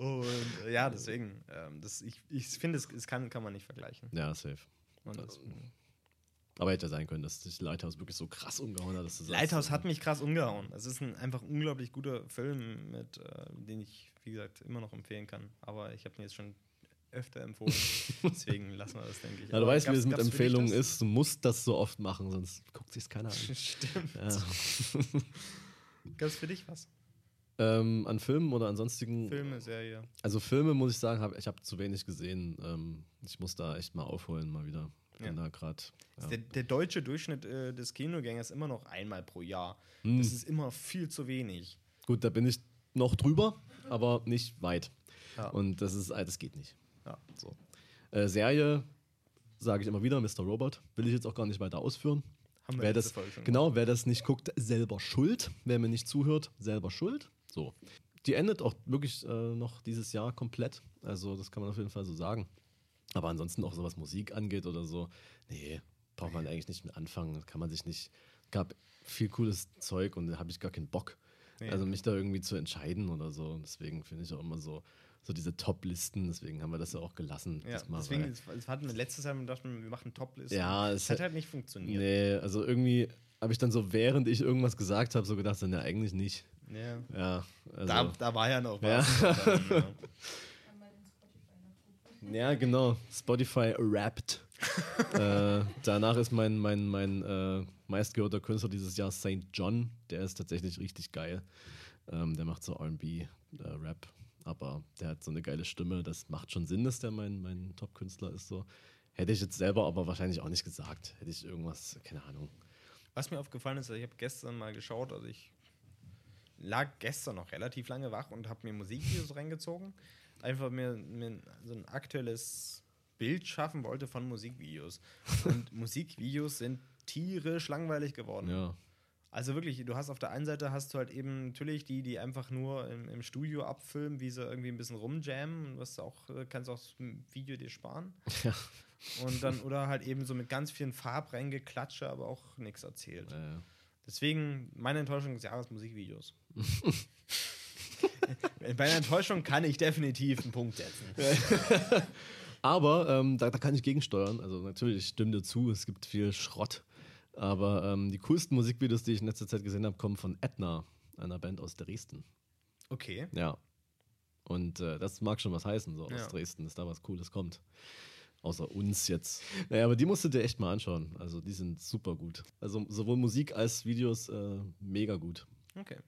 Und äh, ja, deswegen, ähm, das, ich, ich finde, es, es kann, kann man nicht vergleichen. Ja, safe. Und Das- Aber hätte sein können, dass sich Lighthouse wirklich so krass umgehauen hat, dass du sagst, Lighthouse hat mich krass umgehauen. Es ist ein einfach unglaublich guter Film, mit, äh, den ich, wie gesagt, immer noch empfehlen kann. Aber ich habe ihn jetzt schon öfter empfohlen. Deswegen lassen wir das, denke ich. Ja, du Aber weißt, wie es mit dich Empfehlungen ist. Du musst das so oft machen, sonst guckt sich's keiner an. Stimmt. Ja. Gab es für dich was? Ähm, an Filmen oder an sonstigen. Filme, Serie. Also Filme muss ich sagen, hab, ich habe zu wenig gesehen. Ähm, ich muss da echt mal aufholen, mal wieder. Ja. da gerade. Ja. Der, der deutsche Durchschnitt äh, des Kinogängers immer noch einmal pro Jahr. Hm. Das ist immer viel zu wenig. Gut, da bin ich noch drüber, aber nicht weit. Ja. Und das ist, äh, das geht nicht. Ja. So. Äh, Serie sage ich immer wieder, Mr. Robot. Will ich jetzt auch gar nicht weiter ausführen. Haben wir Wer das, Folge schon genau, wer das nicht guckt, selber schuld. Wer mir nicht zuhört, selber schuld. So. Die endet auch wirklich äh, noch dieses Jahr komplett. Also, das kann man auf jeden Fall so sagen. Aber ansonsten auch so was Musik angeht oder so, nee, braucht man eigentlich nicht mit anfangen. Das kann man sich nicht. Gab viel cooles Zeug und da habe ich gar keinen Bock. Nee. Also mich da irgendwie zu entscheiden oder so. Und deswegen finde ich auch immer so, so diese Top-Listen, deswegen haben wir das ja auch gelassen. Ja, diesmal, deswegen, es hatten wir letztes Jahr gedacht, wir machen Top-Listen. Ja, es hat halt nicht funktioniert. Nee, also irgendwie habe ich dann so, während ich irgendwas gesagt habe, so gedacht, so, ne, eigentlich nicht. Ja. Ja, also, Da, da war ja noch Ja. was. Dann, ja. Ja genau, Spotify rappt. äh, danach ist mein, mein, mein äh, meistgehörter Künstler dieses Jahr St. John. Der ist tatsächlich richtig geil. Ähm, der macht so RB-Rap, aber der hat so eine geile Stimme. Das macht schon Sinn, dass der mein, mein Top-Künstler ist. So. Hätte ich jetzt selber aber wahrscheinlich auch nicht gesagt. Hätte ich irgendwas, keine Ahnung. Was mir aufgefallen ist, ich habe gestern mal geschaut, also ich lag gestern noch relativ lange wach und habe mir Musikvideos reingezogen. Einfach mir, mir so ein aktuelles Bild schaffen wollte von Musikvideos. Und Musikvideos sind tierisch langweilig geworden. Ja, Also wirklich, du hast auf der einen Seite hast du halt eben natürlich die, die einfach nur im, im Studio abfilmen, wie sie irgendwie ein bisschen rumjammen, was auch, äh, kannst auch das Video dir sparen. Ja. Und dann, oder halt eben so mit ganz vielen Farbrengeklatsche, aber auch nichts erzählt. äh, Deswegen meine Enttäuschung des Jahres Musikvideos. Bei einer Enttäuschung kann ich definitiv einen Punkt setzen. Aber ähm, da, da kann ich gegensteuern. Also natürlich, ich stimme dir zu, es gibt viel Schrott. Aber ähm, die coolsten Musikvideos, die ich in letzter Zeit gesehen habe, kommen von Edna, einer Band aus Dresden. Okay. Ja. Und äh, das mag schon was heißen, so aus Ja. Dresden, dass da was Cooles kommt. Außer uns jetzt. Naja, aber die musst du dir echt mal anschauen. Also die sind super gut. Also sowohl Musik als Videos äh, mega gut. Okay.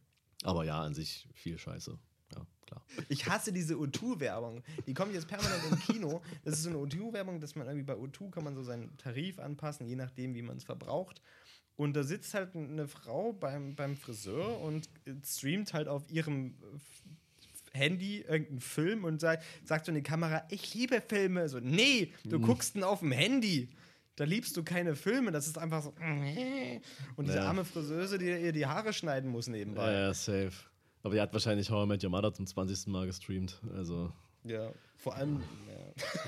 Aber ja, an sich viel Scheiße. Ja, klar. Ich hasse diese O2-Werbung. Die kommt jetzt permanent im Kino. Das ist so eine O2-Werbung, dass man irgendwie bei O2 kann man so seinen Tarif anpassen, je nachdem, wie man es verbraucht. Und da sitzt halt eine Frau beim, beim Friseur und streamt halt auf ihrem Handy irgendeinen Film und sagt, sagt so in die Kamera, ich liebe Filme. So, nee, du guckst ihn auf dem Handy. Da liebst du keine Filme. Das ist einfach so. Und diese Ja. arme Friseuse, die ihr die Haare schneiden muss nebenbei. Ja, ja, safe. Aber die hat wahrscheinlich How I Met Your Mother zum 20. Mal gestreamt. Also, Ja, vor allem.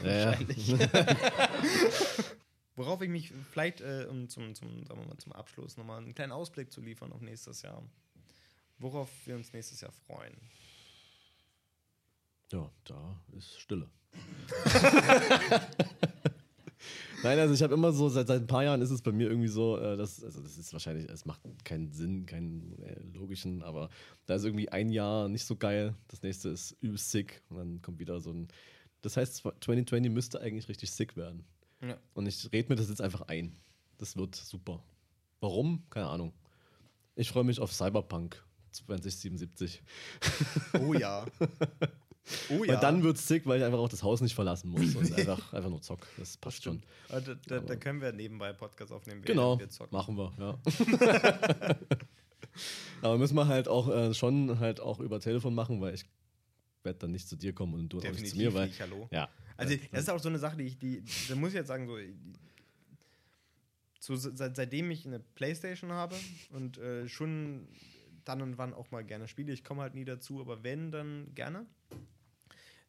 Ja. ja, ja. Wahrscheinlich. Worauf ich mich vielleicht äh, um zum, zum, sagen wir mal, zum Abschluss nochmal einen kleinen Ausblick zu liefern auf nächstes Jahr. Worauf wir uns nächstes Jahr freuen. Ja, da ist Stille. Nein, also ich habe immer so, seit, seit ein paar Jahren ist es bei mir irgendwie so, äh, dass, also das ist wahrscheinlich, es macht keinen Sinn, keinen äh, logischen, aber da ist irgendwie ein Jahr nicht so geil, das nächste ist übelst sick und dann kommt wieder so ein, das heißt 2020 müsste eigentlich richtig sick werden. Ja. Und ich rede mir das jetzt einfach ein. Das wird super. Warum? Keine Ahnung. Ich freue mich auf Cyberpunk 2077. Oh ja. Oh Weil dann wird's sick, weil ich einfach auch das Haus nicht verlassen muss und einfach, einfach nur zock. Das passt schon. Da, da, da können wir nebenbei Podcast aufnehmen. Genau, wir zocken. machen wir, ja. Aber müssen wir halt auch äh, schon halt auch über Telefon machen, weil ich werde dann nicht zu dir kommen und du auch nicht zu mir, weil nicht, hallo. ja. Also äh, das ist auch so eine Sache, die ich, die, da muss ich jetzt sagen, so, so seit, seitdem ich eine Playstation habe und äh, schon dann und wann auch mal gerne spiele, ich komme halt nie dazu, aber wenn, dann gerne.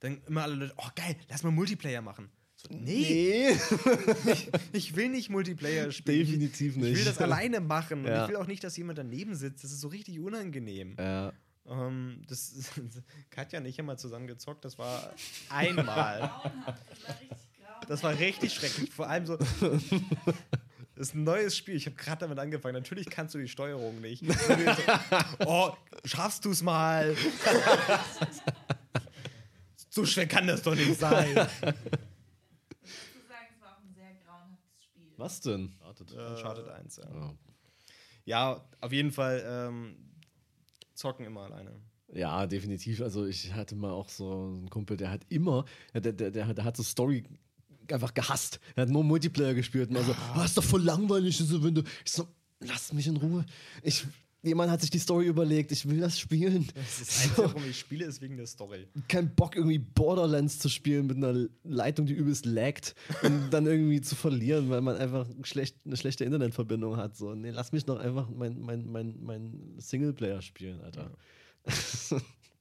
Dann immer alle Leute, oh geil, lass mal Multiplayer machen. So, nee, ich, ich will nicht Multiplayer spielen. definitiv Ich nicht. will das alleine machen und Ja. ich will auch nicht, dass jemand daneben sitzt. Das ist so richtig unangenehm. Ja, Ähm, das, Katja und ich haben mal zusammen gezockt, das war einmal. Das war richtig schrecklich. Vor allem so. Das ist ein neues Spiel. Ich habe gerade damit angefangen. Natürlich kannst du die Steuerung nicht. Und oh, schaffst du es mal? So schwer kann das doch nicht sein. Ich muss sagen, es war auch ein sehr grauenhaftes Spiel. was denn? Wartet. Uncharted 1, ja. Ja. Ja, auf jeden Fall ähm, zocken immer alleine. Ja, definitiv. Also ich hatte mal auch so einen Kumpel, der hat immer, der, der, der, der hat so Story einfach gehasst. Er hat nur Multiplayer gespielt und also, ah, ist doch voll langweilig, so, wenn du. Ich so, lass mich in Ruhe. Ich, jemand hat sich die Story überlegt, ich will das spielen. Das ist das Einzige, warum ich spiele, ist wegen der Story. Kein Bock, irgendwie Borderlands zu spielen mit einer Leitung, die übelst laggt und dann irgendwie zu verlieren, weil man einfach schlecht, eine schlechte Internetverbindung hat. So, nee, lass mich doch einfach mein, mein, mein, mein Singleplayer spielen, Alter.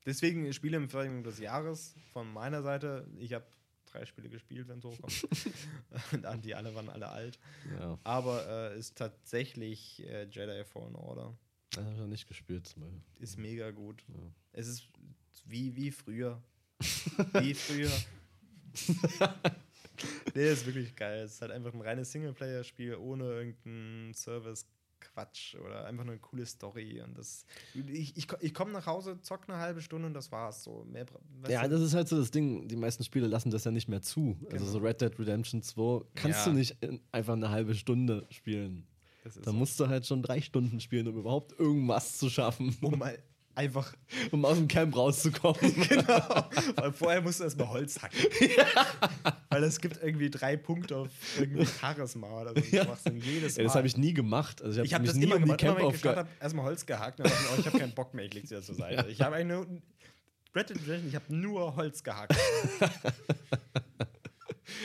Deswegen Spieleempfehlung des Jahres von meiner Seite. Ich habe drei Spiele gespielt, wenn es hochkommt. Und die alle waren alle alt. Ja, Aber äh, ist tatsächlich äh, Jedi Fallen Order. Das habe ich noch nicht gespielt. Zum Beispiel. Ist mega gut. Ja. Es ist wie, wie früher. wie früher. nee, ist wirklich geil. Es ist halt einfach ein reines Singleplayer-Spiel ohne irgendeinen Service-Quatsch oder einfach nur eine coole Story. Und das. Ich, ich, ich komme nach Hause, zock eine halbe Stunde und das war's. So, mehr, Ja, du? das ist halt so das Ding. Die meisten Spiele lassen das ja nicht mehr zu. Also Genau. so Red Dead Redemption 2 kannst Ja. du nicht in einfach eine halbe Stunde spielen. Da so. musst du halt schon drei Stunden spielen, um überhaupt irgendwas zu schaffen, um mal einfach. um aus dem Camp rauszukommen. genau. Weil vorher musst du erstmal Holz hacken. Weil es gibt irgendwie drei Punkte auf irgendwie Charisma oder so. Ja. Du machst dann jedes Mal. Ja, das habe ich nie gemacht. Also ich habe mich das nie immer die gemacht, immer Camp wenn ich gestartet habe, erstmal Holz gehackt und dann dachte ich, oh, ich habe keinen Bock mehr, ich leg's wieder zur Seite. Ich habe eigentlich nur Red Dead Redemption, ich habe nur Holz gehackt.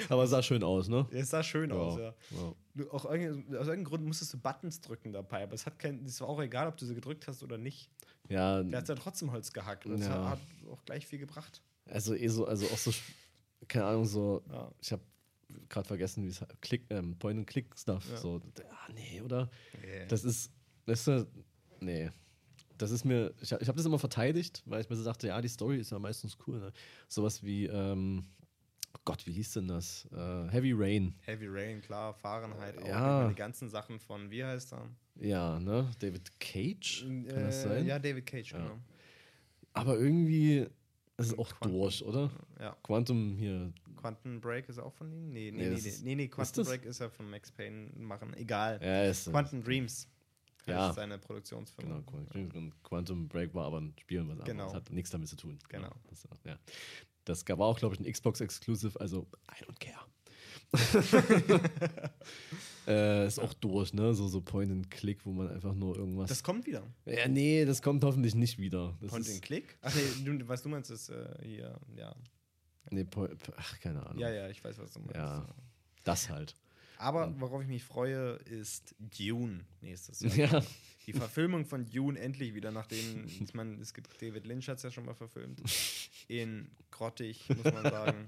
Aber es sah schön aus, ne? Es sah schön aus, ja. Ja. Auch aus irgendeinem Grund musstest du Buttons drücken dabei, aber es hat kein, es war auch egal, ob du sie gedrückt hast oder nicht. Ja, Der hat ja trotzdem Holz gehackt und es Ja. hat, auch gleich viel gebracht. also eh so, also auch so, keine Ahnung, so, Ja. ich habe gerade vergessen, wie es Click, ähm, Point-and-Click-Stuff. Ja. So, ah, nee, oder? Das ist, das ist, ja- nee. Das ist mir, ich, hab- habe das immer verteidigt, weil ich mir so dachte, ja, die Story ist ja meistens cool. Ne? Sowas wie, ähm, Gott, wie hieß denn das? Äh, Heavy Rain. Heavy Rain, klar, Fahrenheit auch. Ja. Die ganzen Sachen von, wie heißt er? Ja, ne? David Cage? Kann das Äh, sein? Ja, David Cage, Ja. genau. Aber irgendwie ist es auch Quantum. durch, oder? Ja. Quantum hier. Quantum Break ist auch von ihm? Nee, nee, Nee, nee, das nee, ist- nee, Quantum das? Break ist ja von Max Payne machen. Egal. Ja, ist. Quantum Dreams. Ja. ist seine Produktionsfirma. Genau, Quantum- Break war aber ein Spiel, was Genau. hat nichts damit zu tun. Genau. Ja, das, ja. Das war auch, glaube ich, ein Xbox-Exclusive, also I don't care. äh, ist auch durch, ne? So, so Point and Click, wo man einfach nur irgendwas. Das kommt wieder. ja, nee, das kommt hoffentlich nicht wieder. Das Point and Click? Ach nee, du, was du meinst, ist äh, hier, ja. Nee, Point, ach, keine Ahnung. Ja, ja, ich weiß, was du meinst. Ja. Das halt. Aber worauf ich mich freue, ist Dune nächstes Jahr. Ja. Die Verfilmung von Dune endlich wieder, nachdem, ich meine, es gibt David Lynch hat es ja schon mal verfilmt. In grottig, muss man sagen.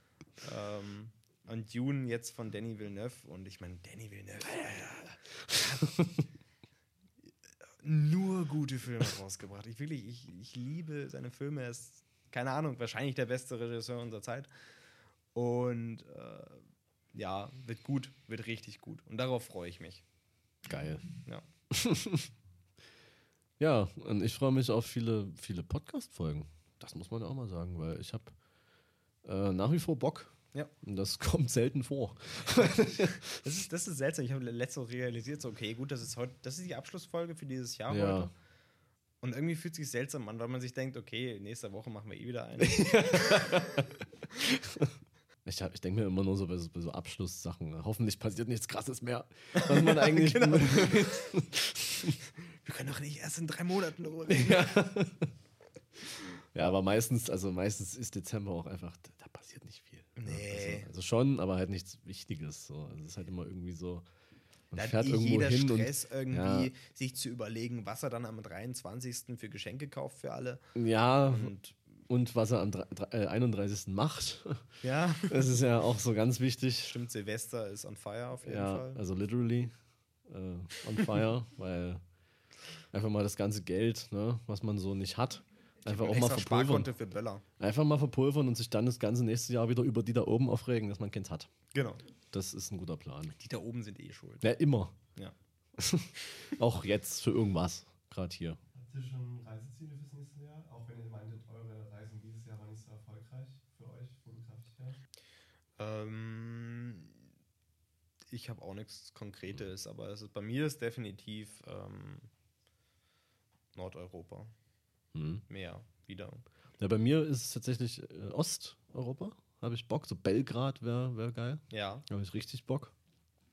ähm, und Dune jetzt von Danny Villeneuve. Und ich meine, Danny Villeneuve. Nur gute Filme rausgebracht. Ich wirklich, ich, ich liebe seine Filme. Er ist, keine Ahnung, wahrscheinlich der beste Regisseur unserer Zeit. Und äh, ja, wird gut, wird richtig gut. Und darauf freue ich mich. Geil. Ja. Ja, und ich freue mich auf viele, viele Podcast-Folgen. Das muss man ja auch mal sagen, weil ich habe äh, nach wie vor Bock. Ja. Und das kommt selten vor. Das ist, das ist seltsam. Ich habe letzte Woche realisiert, so, okay, gut, das ist heute, das ist die Abschlussfolge für dieses Jahr Ja. heute. Und irgendwie fühlt es sich seltsam an, weil man sich denkt, okay, nächste Woche machen wir eh wieder einen. Ich, ich denke mir immer nur so bei, so so Abschlusssachen. Hoffentlich passiert nichts Krasses mehr. Was man eigentlich. Genau. wir können doch nicht erst in drei Monaten darüber reden. ja, aber meistens, also meistens ist Dezember auch einfach, da, passiert nicht viel. Nee. Also, also schon, aber halt nichts Wichtiges. So. Also es ist halt immer irgendwie so. Man Da hat fährt eh irgendwo jeder hin Stress irgendwie, ja. sich zu überlegen, was er dann am 23. für Geschenke kauft für alle. und ja, Und und was er am dre- dre- äh, 31. macht. ja, Das ist ja auch so ganz wichtig. stimmt, Silvester ist on fire auf jeden Ja, Fall. also literally äh, on fire, weil einfach mal das ganze Geld, ne, was man so nicht hat, einfach auch mal verpulvern. Für Böller. Einfach mal verpulvern und sich dann das ganze nächste Jahr wieder über die da oben aufregen, dass man keins hat. Genau. Das ist ein guter Plan. Die da oben sind eh schuld. Ja, immer. Ja. Auch jetzt für irgendwas. Gerade hier. Habt ihr schon Reiseziele fürs nächste Jahr? Auch wenn ihr meintet, eure Reisen dieses Jahr war nicht so erfolgreich für euch, fotografisch? Ähm, ich habe auch nichts Konkretes, aber es ist, bei mir ist definitiv ähm, Nordeuropa. Hm. Mehr wieder. Ja, bei mir ist es tatsächlich äh, Osteuropa. Habe ich Bock. So Belgrad wäre wär geil. Ja. Da habe ich richtig Bock.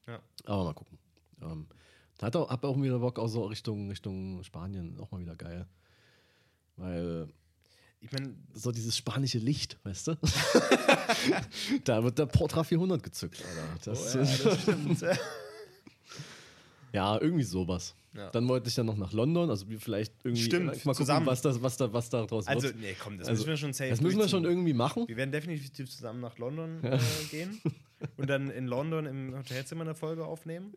Ja. Aber mal gucken. Ähm, da hat auch, hab auch wieder Bock, auch so Richtung, Richtung Spanien. Auch mal wieder geil. Weil Ich meine, so dieses spanische Licht, weißt du? da wird der Portra 400 gezückt, Alter. Das, oh, ja, das stimmt. ja, irgendwie sowas. Ja. Dann wollte ich dann noch nach London, also vielleicht irgendwie Stimmt, mal gucken, zusammen. was, das, was, da, was da draus also, wird. nee, komm, das Also, müssen wir schon safe Das müssen wir schon irgendwie machen. Wir werden definitiv zusammen nach London äh, gehen und dann in London im Hotelzimmer eine Folge aufnehmen.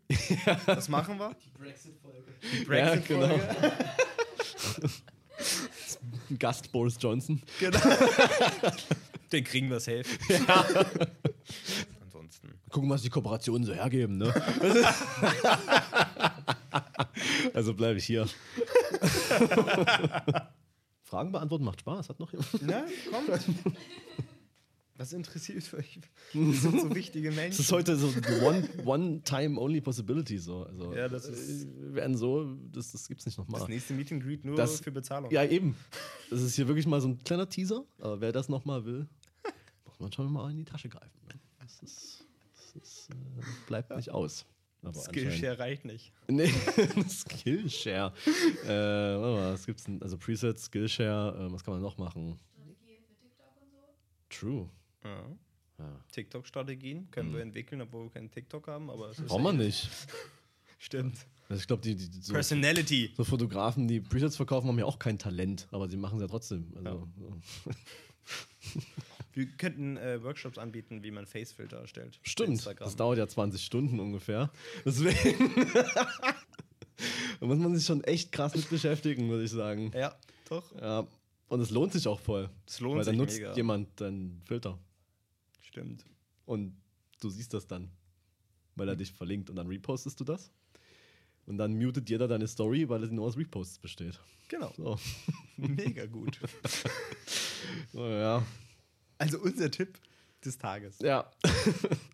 Das machen wir. Die Brexit-Folge. Die Ja, Brexit-Folge. Gast Boris Johnson. Genau. Den kriegen wir safe. Ansonsten. Gucken, was die Kooperationen so hergeben, ne? also bleibe ich hier. Fragen beantworten macht Spaß, hat noch jemand? Na, kommt. Was interessiert euch? Das sind so wichtige Das Menschen. ist heute so die one, one time only possibility so. Also, Ja, das ist- äh, wir werden so, das, das gibt's nicht das nochmal. nächste Meet and Greet nur Das- für Bezahlung. Ja, eben. Das ist hier wirklich mal so ein kleiner Teaser, aber wer das nochmal will, muss man schon mal in die Tasche greifen. ne? Das, ist, das ist, äh, bleibt nicht aus. Aber Skillshare reicht nicht. Nee, Skillshare. äh, warte mal, was gibt's denn? Also Preset, Skillshare, äh, was kann man noch machen? Strategie für TikTok und so. True. Ja. Ja. TikTok-Strategien können wir entwickeln, obwohl wir keinen TikTok haben, aber es Braucht man nicht. Stimmt. Also ich glaube, die, die, so, Personality. so Fotografen, die Presets verkaufen, haben ja auch kein Talent, aber sie machen es ja trotzdem. Also, so. Wir könnten äh, Workshops anbieten, wie man Facefilter erstellt. Stimmt, das dauert ja 20 Stunden ungefähr. Deswegen da muss man sich schon echt krass mit beschäftigen, muss ich sagen. Ja, doch. Ja, und es lohnt sich auch voll. Das lohnt weil dann sich nutzt mega. jemand deinen Filter Stimmt. und du siehst das dann, weil er dich verlinkt und dann repostest du das. Und dann mutet jeder deine Story, weil es nur aus Reposts besteht. Genau. So. Mega gut. so ja. Also unser Tipp des Tages. Ja.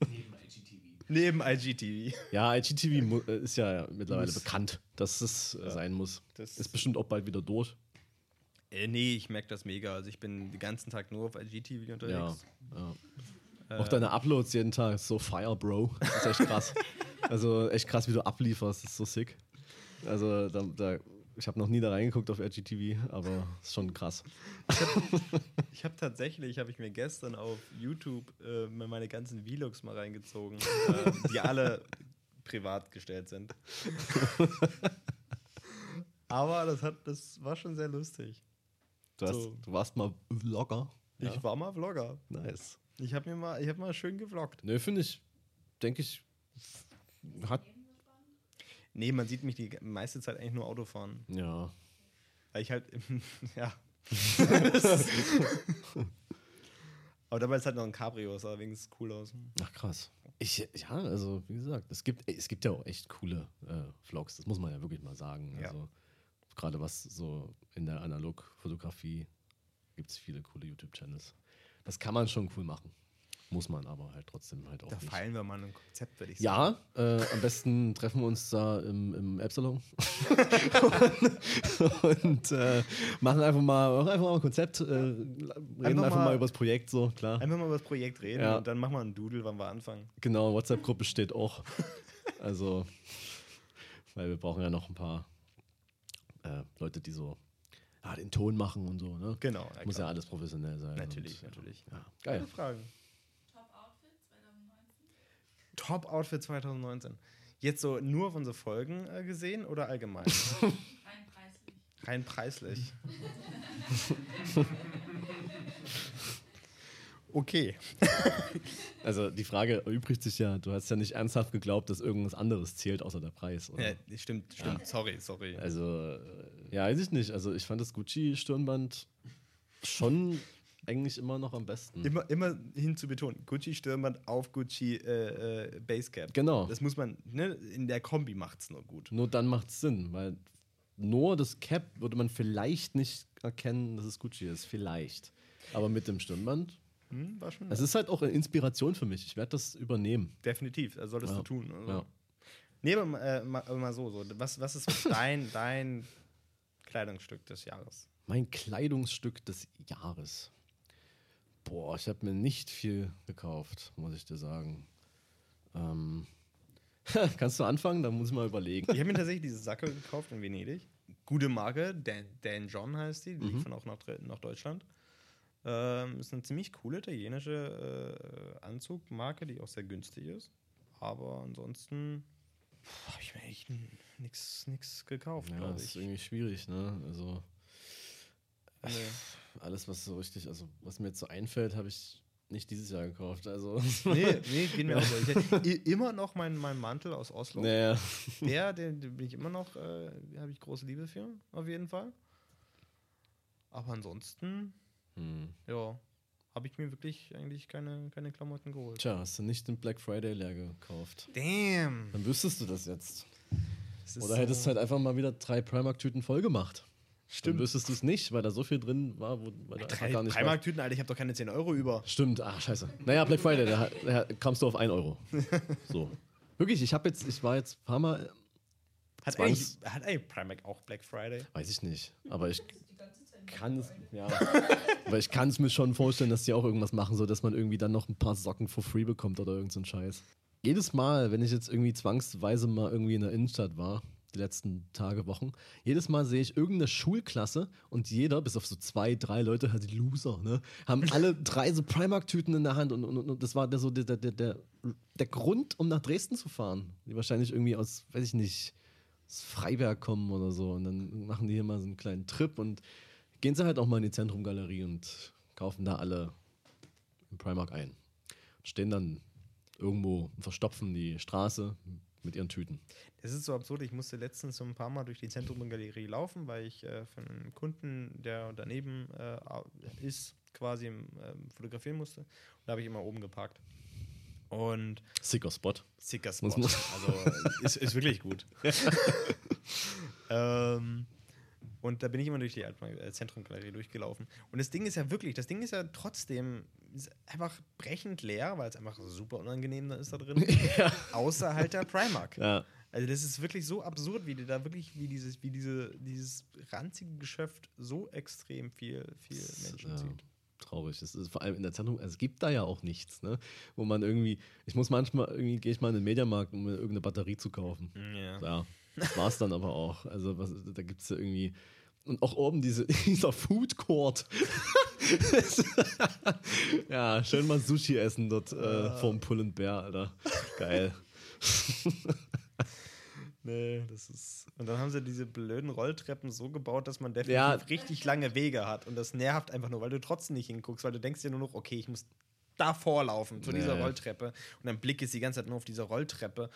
Neben IGTV. Neben IGTV. Ja, IGTV äh, ist ja mittlerweile Muss. bekannt, dass es äh, sein muss. Das Ist bestimmt auch bald wieder durch. Äh, nee, ich merke das mega. Also ich bin den ganzen Tag nur auf IGTV Ja. unterwegs. ja. Äh, Auch deine Uploads jeden Tag so fire, Bro. Das ist echt krass. also echt krass, wie du ablieferst. Das ist so sick. Also da, da, ich habe noch nie da reingeguckt auf RGTV, aber ist schon krass. Ich habe tatsächlich, habe ich mir gestern auf YouTube äh, meine ganzen Vlogs mal reingezogen, äh, die alle privat gestellt sind. Aber das, hat, das war schon sehr lustig. Du, hast, So. du warst mal Vlogger. Ja. Ich war mal Vlogger. Nice. Ich habe mir mal, ich habe mal schön gevloggt. Nö, finde ich, denke ich, hat. Nee, man sieht mich die meiste Zeit eigentlich nur Auto fahren. Ja. Weil ich halt, ja. Aber dabei ist halt noch ein Cabrio, sah wenigstens cool aus. Ach krass. Ich, ja, also wie gesagt, es gibt, es gibt ja auch echt coole äh, Vlogs, das muss man ja wirklich mal sagen. Ja. Also, gerade was so in der Analogfotografie gibt es viele coole YouTube-Channels. Das kann man schon cool machen. Muss man aber halt trotzdem halt auch Da nicht. feilen wir mal ein Konzept, würde ich sagen. Ja, äh, am besten treffen wir uns da im, im App-Salon und äh, machen einfach mal, machen einfach mal ein Konzept, äh, reden einfach, mal- mal über das Projekt so, klar. Einfach mal über das Projekt reden Ja. und dann machen wir einen Doodle, wann wir anfangen. Genau, WhatsApp-Gruppe steht auch. Also, weil wir brauchen ja noch ein paar äh, Leute, die so ja, den Ton machen und so. Ne? Genau. Muss ja klar. alles professionell sein. Natürlich, und, natürlich. Ja, geil. Gute Fragen. Top Outfit 2019. Top-Outfit 2019. Jetzt so nur auf unsere Folgen äh, gesehen oder allgemein? Rein preislich. Rein preislich. okay. Also die Frage erübrigt sich ja, du hast ja nicht ernsthaft geglaubt, dass irgendwas anderes zählt außer der Preis, oder? Ja, stimmt, stimmt. Sorry, sorry. Also, äh, ja, weiß ich nicht. Also ich fand das Gucci-Stirnband schon eigentlich immer noch am besten. Immer, immer hin zu betonen, Gucci-Stirnband auf Gucci äh, äh, Basecap. Genau. Das muss man, ne, in der Kombi macht es nur gut. Nur dann macht es Sinn, weil nur das Cap würde man vielleicht nicht erkennen, dass es Gucci ist. Vielleicht. Aber mit dem Stirnband. Hm, war schon Es ist halt auch eine Inspiration für mich. Ich werde das übernehmen. definitiv, also solltest Ja. du tun. Also. Ja. Nee, aber äh, mal, mal so, so. Was, was ist dein, dein Kleidungsstück des Jahres? Mein Kleidungsstück des Jahres. Boah, ich habe mir nicht viel gekauft, muss ich dir sagen. Ähm, kannst du anfangen? Da muss ich mal überlegen. Ich habe mir tatsächlich diese Sacke gekauft in Venedig. Gute Marke, Dan, Dan John heißt die, die Mhm. liefern auch nach, nach Deutschland. Ähm, ist eine ziemlich coole italienische äh, Anzugmarke, die auch sehr günstig ist. Aber ansonsten habe ich mir echt nichts gekauft, Ja, das ist irgendwie schwierig, ne? Also Nee. alles, was so richtig, also was mir jetzt so einfällt, habe ich nicht dieses Jahr gekauft. Also. nee, nee, geht mir auch so. Ich hätte immer noch meinen mein Mantel aus Oslo. Naja. Der, den, den bin ich immer noch, äh, habe ich große Liebe für, auf jeden Fall. Aber ansonsten, Hm. ja, habe ich mir wirklich eigentlich keine, keine Klamotten geholt. Tja, hast du nicht den Black Friday leer gekauft? Damn! Dann wüsstest du das jetzt. Das Oder so- hättest halt einfach mal wieder drei Primark-Tüten voll gemacht. Stimmt. Dann wüsstest du es nicht, weil da so viel drin war, wo, weil da einfach Drei gar nicht. Primark-Tüten, Alter, ich habe doch keine 10 Euro über. Stimmt, ach scheiße. Naja, Black Friday, da, da kamst du auf 1 Euro. So. Wirklich, ich habe jetzt, ich war jetzt ein paar Mal, Hat eigentlich, hat eigentlich Primark auch Black Friday? weiß ich nicht, aber ich kann es, ja, aber ich kann es mir schon vorstellen, dass die auch irgendwas machen, so dass man irgendwie dann noch ein paar Socken for free bekommt oder irgend so Scheiß. Jedes Mal, wenn ich jetzt irgendwie zwangsweise mal irgendwie in der Innenstadt war, die letzten Tage, Wochen, jedes Mal sehe ich irgendeine Schulklasse und jeder, bis auf so zwei, drei Leute, halt die Loser, ne, haben alle drei so Primark-Tüten in der Hand und, und, und das war der, so der, der, der, der Grund, um nach Dresden zu fahren. Die wahrscheinlich irgendwie aus, weiß ich nicht, aus Freiberg kommen oder so und dann machen die hier mal so einen kleinen Trip und gehen sie halt auch mal in die Zentrumgalerie und kaufen da alle im Primark ein. Stehen dann irgendwo und verstopfen die Straße mit ihren Tüten. Es ist so absurd, ich musste letztens so ein paar Mal durch die Zentrumgalerie laufen, weil ich äh, für einen Kunden, der daneben äh, ist, quasi ähm, fotografieren musste. Und da habe ich immer oben geparkt. Und Sicker Spot. sicker Spot. Also ist, ist wirklich gut. ähm, und da bin ich immer durch die äh, Zentrumgalerie durchgelaufen. Und das Ding ist ja wirklich, das Ding ist ja trotzdem einfach brechend leer, weil es einfach super unangenehm ist da drin. Außer halt der Primark. Ja, Also das ist wirklich so absurd, wie die da wirklich, wie dieses, wie diese, dieses ranzige Geschäft so extrem viel, viel Menschen ja, zieht. traurig. Es ist vor allem in der Zentrum, also es gibt da ja auch nichts, ne? Wo man irgendwie, ich muss manchmal irgendwie, gehe ich mal in den Mediamarkt, um mir irgendeine Batterie zu kaufen. Ja. Ja, das war es dann aber auch. Also was, da gibt es ja irgendwie. Und auch oben diese, dieser Food Court. ja, schön mal Sushi essen dort äh, vorm Pull and Bear, Alter. Geil. Nee, das ist. Und dann haben sie diese blöden Rolltreppen so gebaut, dass man definitiv Ja. richtig lange Wege hat. Und das nervt einfach nur, weil du trotzdem nicht hinguckst, weil du denkst dir nur noch, okay, ich muss davor laufen zu dieser Nee. Rolltreppe. Und dann blickst du die ganze Zeit nur auf diese Rolltreppe,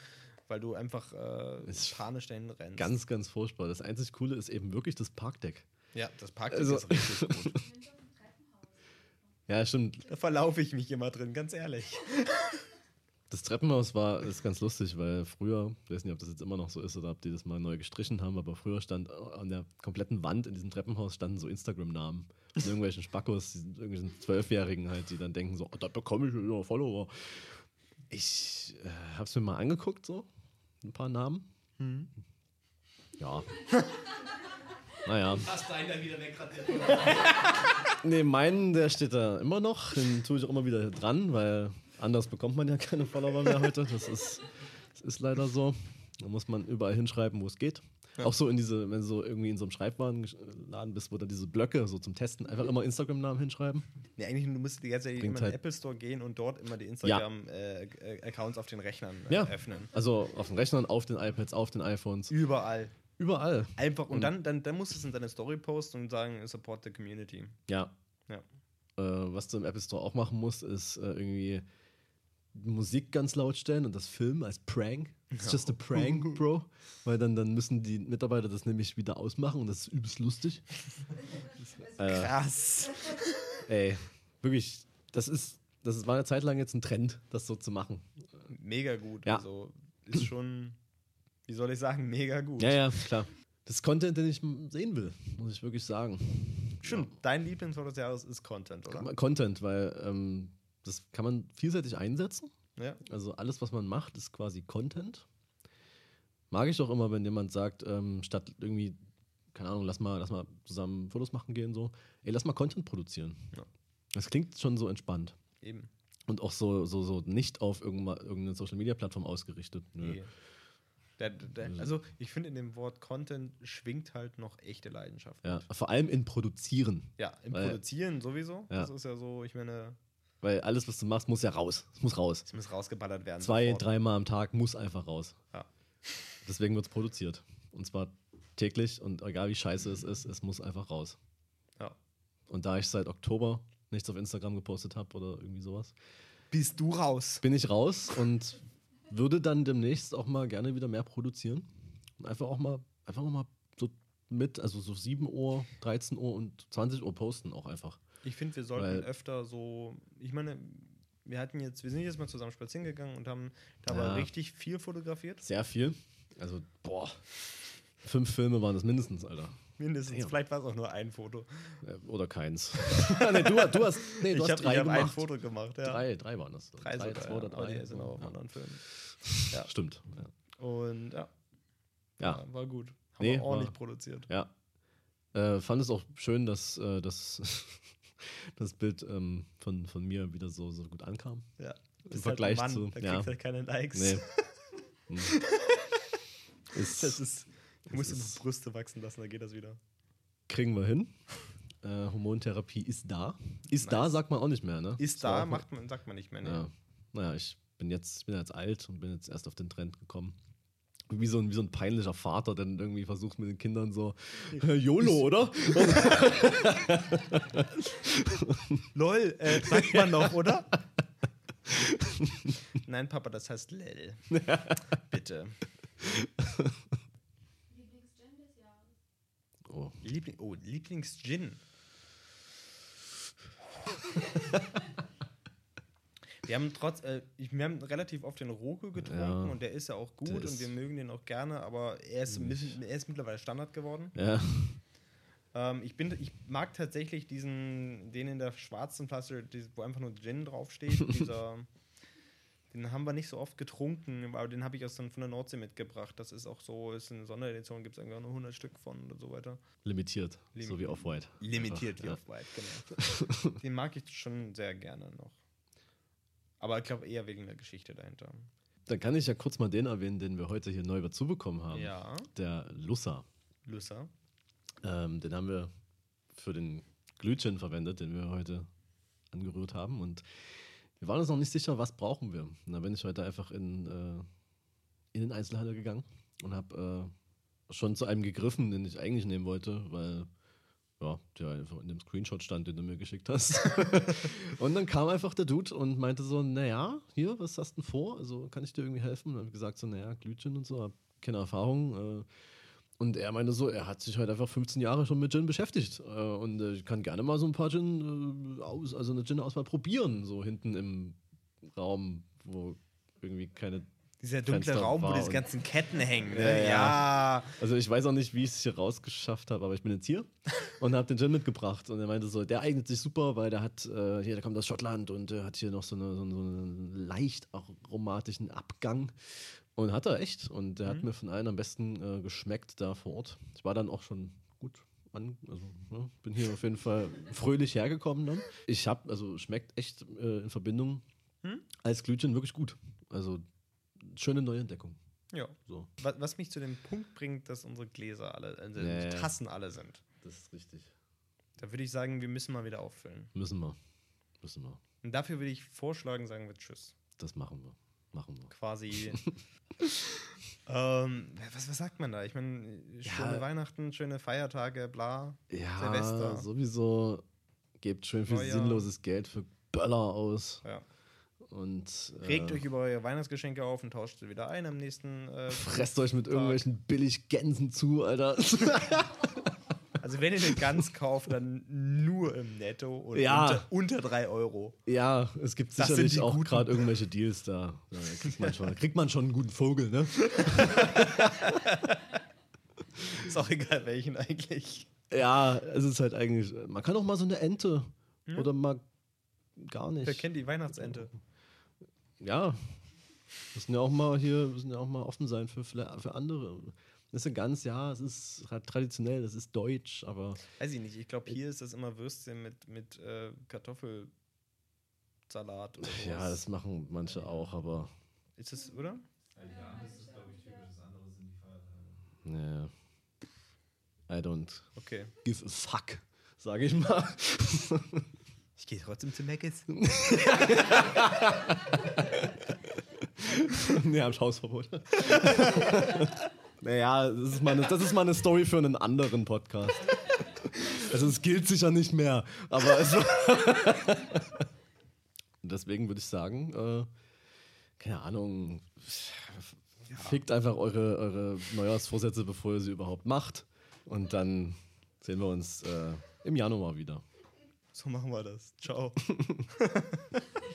weil du einfach äh, panisch dahin rennst. Ganz, ganz furchtbar. Das einzig Coole ist eben wirklich das Parkdeck. ja, das Parkdeck Also- ist richtig gut. Ja, stimmt. Da verlaufe ich mich immer drin, ganz ehrlich. Das Treppenhaus war ist ganz lustig, weil früher, ich weiß nicht, ob das jetzt immer noch so ist oder ob die das mal neu gestrichen haben, aber früher stand an der kompletten Wand in diesem Treppenhaus standen so Instagram-Namen. Von irgendwelchen Spackos, irgendwelchen Zwölfjährigen halt, die dann denken so, oh, da bekomme ich wieder Follower. Ich äh, habe es mir mal angeguckt, so ein paar Namen. Ja. naja. Hast du einen dann wieder wegradiert? Nee, meinen, der steht da immer noch. Den tue ich auch immer wieder dran, weil anders bekommt man ja keine Follower mehr heute. Das ist, das ist leider so. Da muss man überall hinschreiben, wo es geht. Auch so in diese, wenn du so irgendwie in so einem Schreibwarenladen bist, wo da diese Blöcke so zum Testen einfach immer Instagram-Namen hinschreiben. Nee, eigentlich du musst die ganze Zeit immer in den halt- Apple Store gehen und dort immer die Instagram-Accounts auf den Rechnern äh, Ja. öffnen. Also auf den Rechnern, auf den iPads, auf den iPhones, Überall. überall. Einfach. Und dann, dann, dann musst du es in deine Story posten und sagen, support the community. Ja. Ja. Äh, was du im Apple Store auch machen musst, ist äh, irgendwie Musik ganz laut stellen und das Filmen als Prank. It's just a prank, Bro. Weil dann, dann müssen die Mitarbeiter das nämlich wieder ausmachen und das ist übelst lustig. äh, Krass. ey, wirklich, das ist, das war eine Zeit lang jetzt ein Trend, das so zu machen. Mega gut. Ja. Also ist schon, wie soll ich sagen, mega gut. Ja, ja, klar. Das ist Content, den ich sehen will, muss ich wirklich sagen. Stimmt, dein Lieblingswort des Jahres ist Content, oder? Content, weil ähm, das kann man vielseitig einsetzen. Ja. Also alles, was man macht, ist quasi Content. Mag ich auch immer, wenn jemand sagt, ähm, statt irgendwie, keine Ahnung, lass mal, lass mal zusammen Fotos machen gehen, so, ey, lass mal Content produzieren. Ja. Das klingt schon so entspannt. Eben. Und auch so, so, so nicht auf irgendeine Social Media Plattform ausgerichtet. Nö. Nee. Der, der, also ich finde, in dem Wort Content schwingt halt noch echte Leidenschaft. Ja, mit. vor allem in Produzieren. ja im Weil- Produzieren sowieso. Ja. Das ist ja so, ich meine, Weil alles, was du machst, muss ja raus. Es muss raus. es muss rausgeballert werden. Zwei, dreimal am Tag muss einfach raus. Ja. Deswegen wird es produziert. Und zwar täglich und egal wie scheiße es ist, es muss einfach raus. Ja. Und da ich seit Oktober nichts auf Instagram gepostet habe oder irgendwie sowas, Bist du raus? bin ich raus und würde dann demnächst auch mal gerne wieder mehr produzieren. Und einfach auch mal, einfach auch mal so mit, also so 7 Uhr, 13 Uhr und 20 Uhr posten auch einfach. Ich finde, wir sollten Weil- öfter so, ich meine, wir hatten jetzt, wir sind jetzt mal zusammen spazieren gegangen und haben da Ja. richtig viel fotografiert. Sehr viel. Also, boah, fünf Filme waren das mindestens, Alter. Mindestens. Damn. Vielleicht war es auch nur ein Foto. Äh, Oder keins. nee, du, du hast, nee, du ich hast habe drei hab ein gemacht. Foto gemacht. Ja. Drei, drei waren das. Drei, sogar, zwei ja. oder drei. die sind auch auf ja. anderen Filmen. Ja. Stimmt. Ja. Und ja, Ja. ja, war gut. Haben Nee, wir ordentlich war- produziert. ja. Äh, fand es auch schön, dass, äh, dass das Bild ähm, von, von mir wieder so, so gut ankam. Ja. Im Bist Vergleich halt Mann, zu- Da ja. kriegst halt keine Likes. Nee. Hm. ist, Das ist, du musst ist- noch Brüste wachsen lassen, dann geht das wieder. kriegen wir hin. Äh, Hormontherapie ist da. Ist da, Nice. sagt man auch nicht mehr, ne? Ist war da, macht man, sagt man nicht mehr. Nee. Ja. Naja, ich bin jetzt, ich bin jetzt alt und bin jetzt erst auf den Trend gekommen. Wie so, ein, wie so ein peinlicher Vater, dann irgendwie versucht mit den Kindern so, YOLO, oder? LOL, äh, sagt man noch, oder? Nein, Papa, das heißt Lel. Bitte. Lieblingsgin des Jahres. Oh. Liebling, oh, Lieblings-Gin. Wir haben trotz, äh, wir haben relativ oft den Roku getrunken Ja. und der ist ja auch gut Der und wir mögen den auch gerne, aber er ist, bisschen- er ist mittlerweile Standard geworden. Ja. Ähm, ich, bin, ich mag tatsächlich diesen, den in der schwarzen Flasche, wo einfach nur Gin draufsteht. dieser, den haben wir nicht so oft getrunken, aber den habe ich aus, von der Nordsee mitgebracht. Das ist auch so, ist eine Sonderedition, gibt es irgendwie nur 100 Stück von oder so weiter. Limitiert. Lim- so wie Off-White. Limitiert wie ja. auf White, genau. den mag ich schon sehr gerne noch. Aber ich glaube eher wegen der Geschichte dahinter. Dann kann ich ja kurz mal den erwähnen, den wir heute hier neu dazu bekommen haben. Ja, Der Lussa. Lüsser. Ähm, den haben wir für den Glühwein verwendet, den wir heute angerührt haben. Und wir waren uns noch nicht sicher, was brauchen wir. Und da bin ich heute einfach in, äh, in den Einzelhandel gegangen und habe äh, schon zu einem gegriffen, den ich eigentlich nehmen wollte, weil ja, der einfach in dem Screenshot stand, den du mir geschickt hast. und dann kam einfach der Dude und meinte so, naja, hier, was hast du denn vor? Also kann ich dir irgendwie helfen? Und dann habe ich gesagt so, naja, Glühwein und so, hab keine Erfahrung. Äh, und er meinte so, er hat sich halt einfach 15 Jahre schon mit Gin beschäftigt. Äh, und ich kann gerne mal so ein paar Gin äh, aus, also eine Gin-Auswahl probieren, so hinten im Raum, wo irgendwie keine. Dieser dunkle Fenster Raum, wo diese ganzen Ketten hängen. Ja, Ne? ja. Ja. Also ich weiß auch nicht, wie ich es hier rausgeschafft habe, aber ich bin jetzt hier und habe den Gin mitgebracht. Und er meinte so, der eignet sich super, weil der hat, äh, hier, der kommt aus Schottland und der hat hier noch so, eine, so, eine- so einen leicht aromatischen Abgang. Und hat er echt. Und der hat mir von allen am besten äh, geschmeckt da vor Ort. Ich war dann auch schon gut an, also ja, bin hier auf jeden Fall fröhlich hergekommen dann. Ich habe, also schmeckt echt äh, in Verbindung als Glühchen wirklich gut. Also schöne neue Entdeckung. ja. So, Was, was mich zu dem Punkt bringt, dass unsere Gläser alle, also die Tassen alle sind. Das ist richtig. Da würde ich sagen, wir müssen mal wieder auffüllen. Müssen wir. Müssen wir. Und dafür würde ich vorschlagen, sagen wir Tschüss. Das machen wir. Machen wir. Quasi. ähm, was, was sagt man da? Ich meine, schöne Ja. Weihnachten, schöne Feiertage, bla. Ja, Silvester. sowieso gebt schön viel Neujahr. sinnloses Geld für Böller aus. Ja. Und äh, Regt euch über eure Weihnachtsgeschenke auf und tauscht sie wieder ein am nächsten. Äh, fresst euch mit Tag. irgendwelchen billig Gänsen zu, Alter. Also, wenn ihr eine Gans kauft, dann nur im Netto und Ja. unter, unter 3 Euro. ja, es gibt Das sicherlich auch gerade irgendwelche Deals da. Da kriegt man, schon, kriegt man schon einen guten Vogel, ne? Ist auch egal welchen eigentlich. Ja, es ist halt eigentlich. Man kann auch mal so eine Ente. Oder mal gar nicht. Wer kennt die Weihnachtsente? ja, müssen ja auch mal hier, müssen ja auch mal offen sein für, für andere. Das ist ja ganz, ja, es ist tra- traditionell, das ist deutsch, aber Weiß ich nicht. Ich glaube, hier ist das immer Würstchen mit, mit äh, Kartoffelsalat oder sowas. ja, das machen manche auch, aber ist es, oder? Ja, das ist, glaube ich, typisch. Das andere sind die Feiertage. ne. I don't Okay. give a fuck, sage ich mal. Ich gehe trotzdem zu Mc's. nee, hab ich Hausverbot. naja, das ist, mal eine, das ist mal eine Story für einen anderen Podcast. Also es gilt sicher nicht mehr, aber es Deswegen würde ich sagen, äh, keine Ahnung, fickt einfach eure, eure Neujahrsvorsätze, bevor ihr sie überhaupt macht. Und dann sehen wir uns äh, im Januar wieder. So machen wir das. Ciao.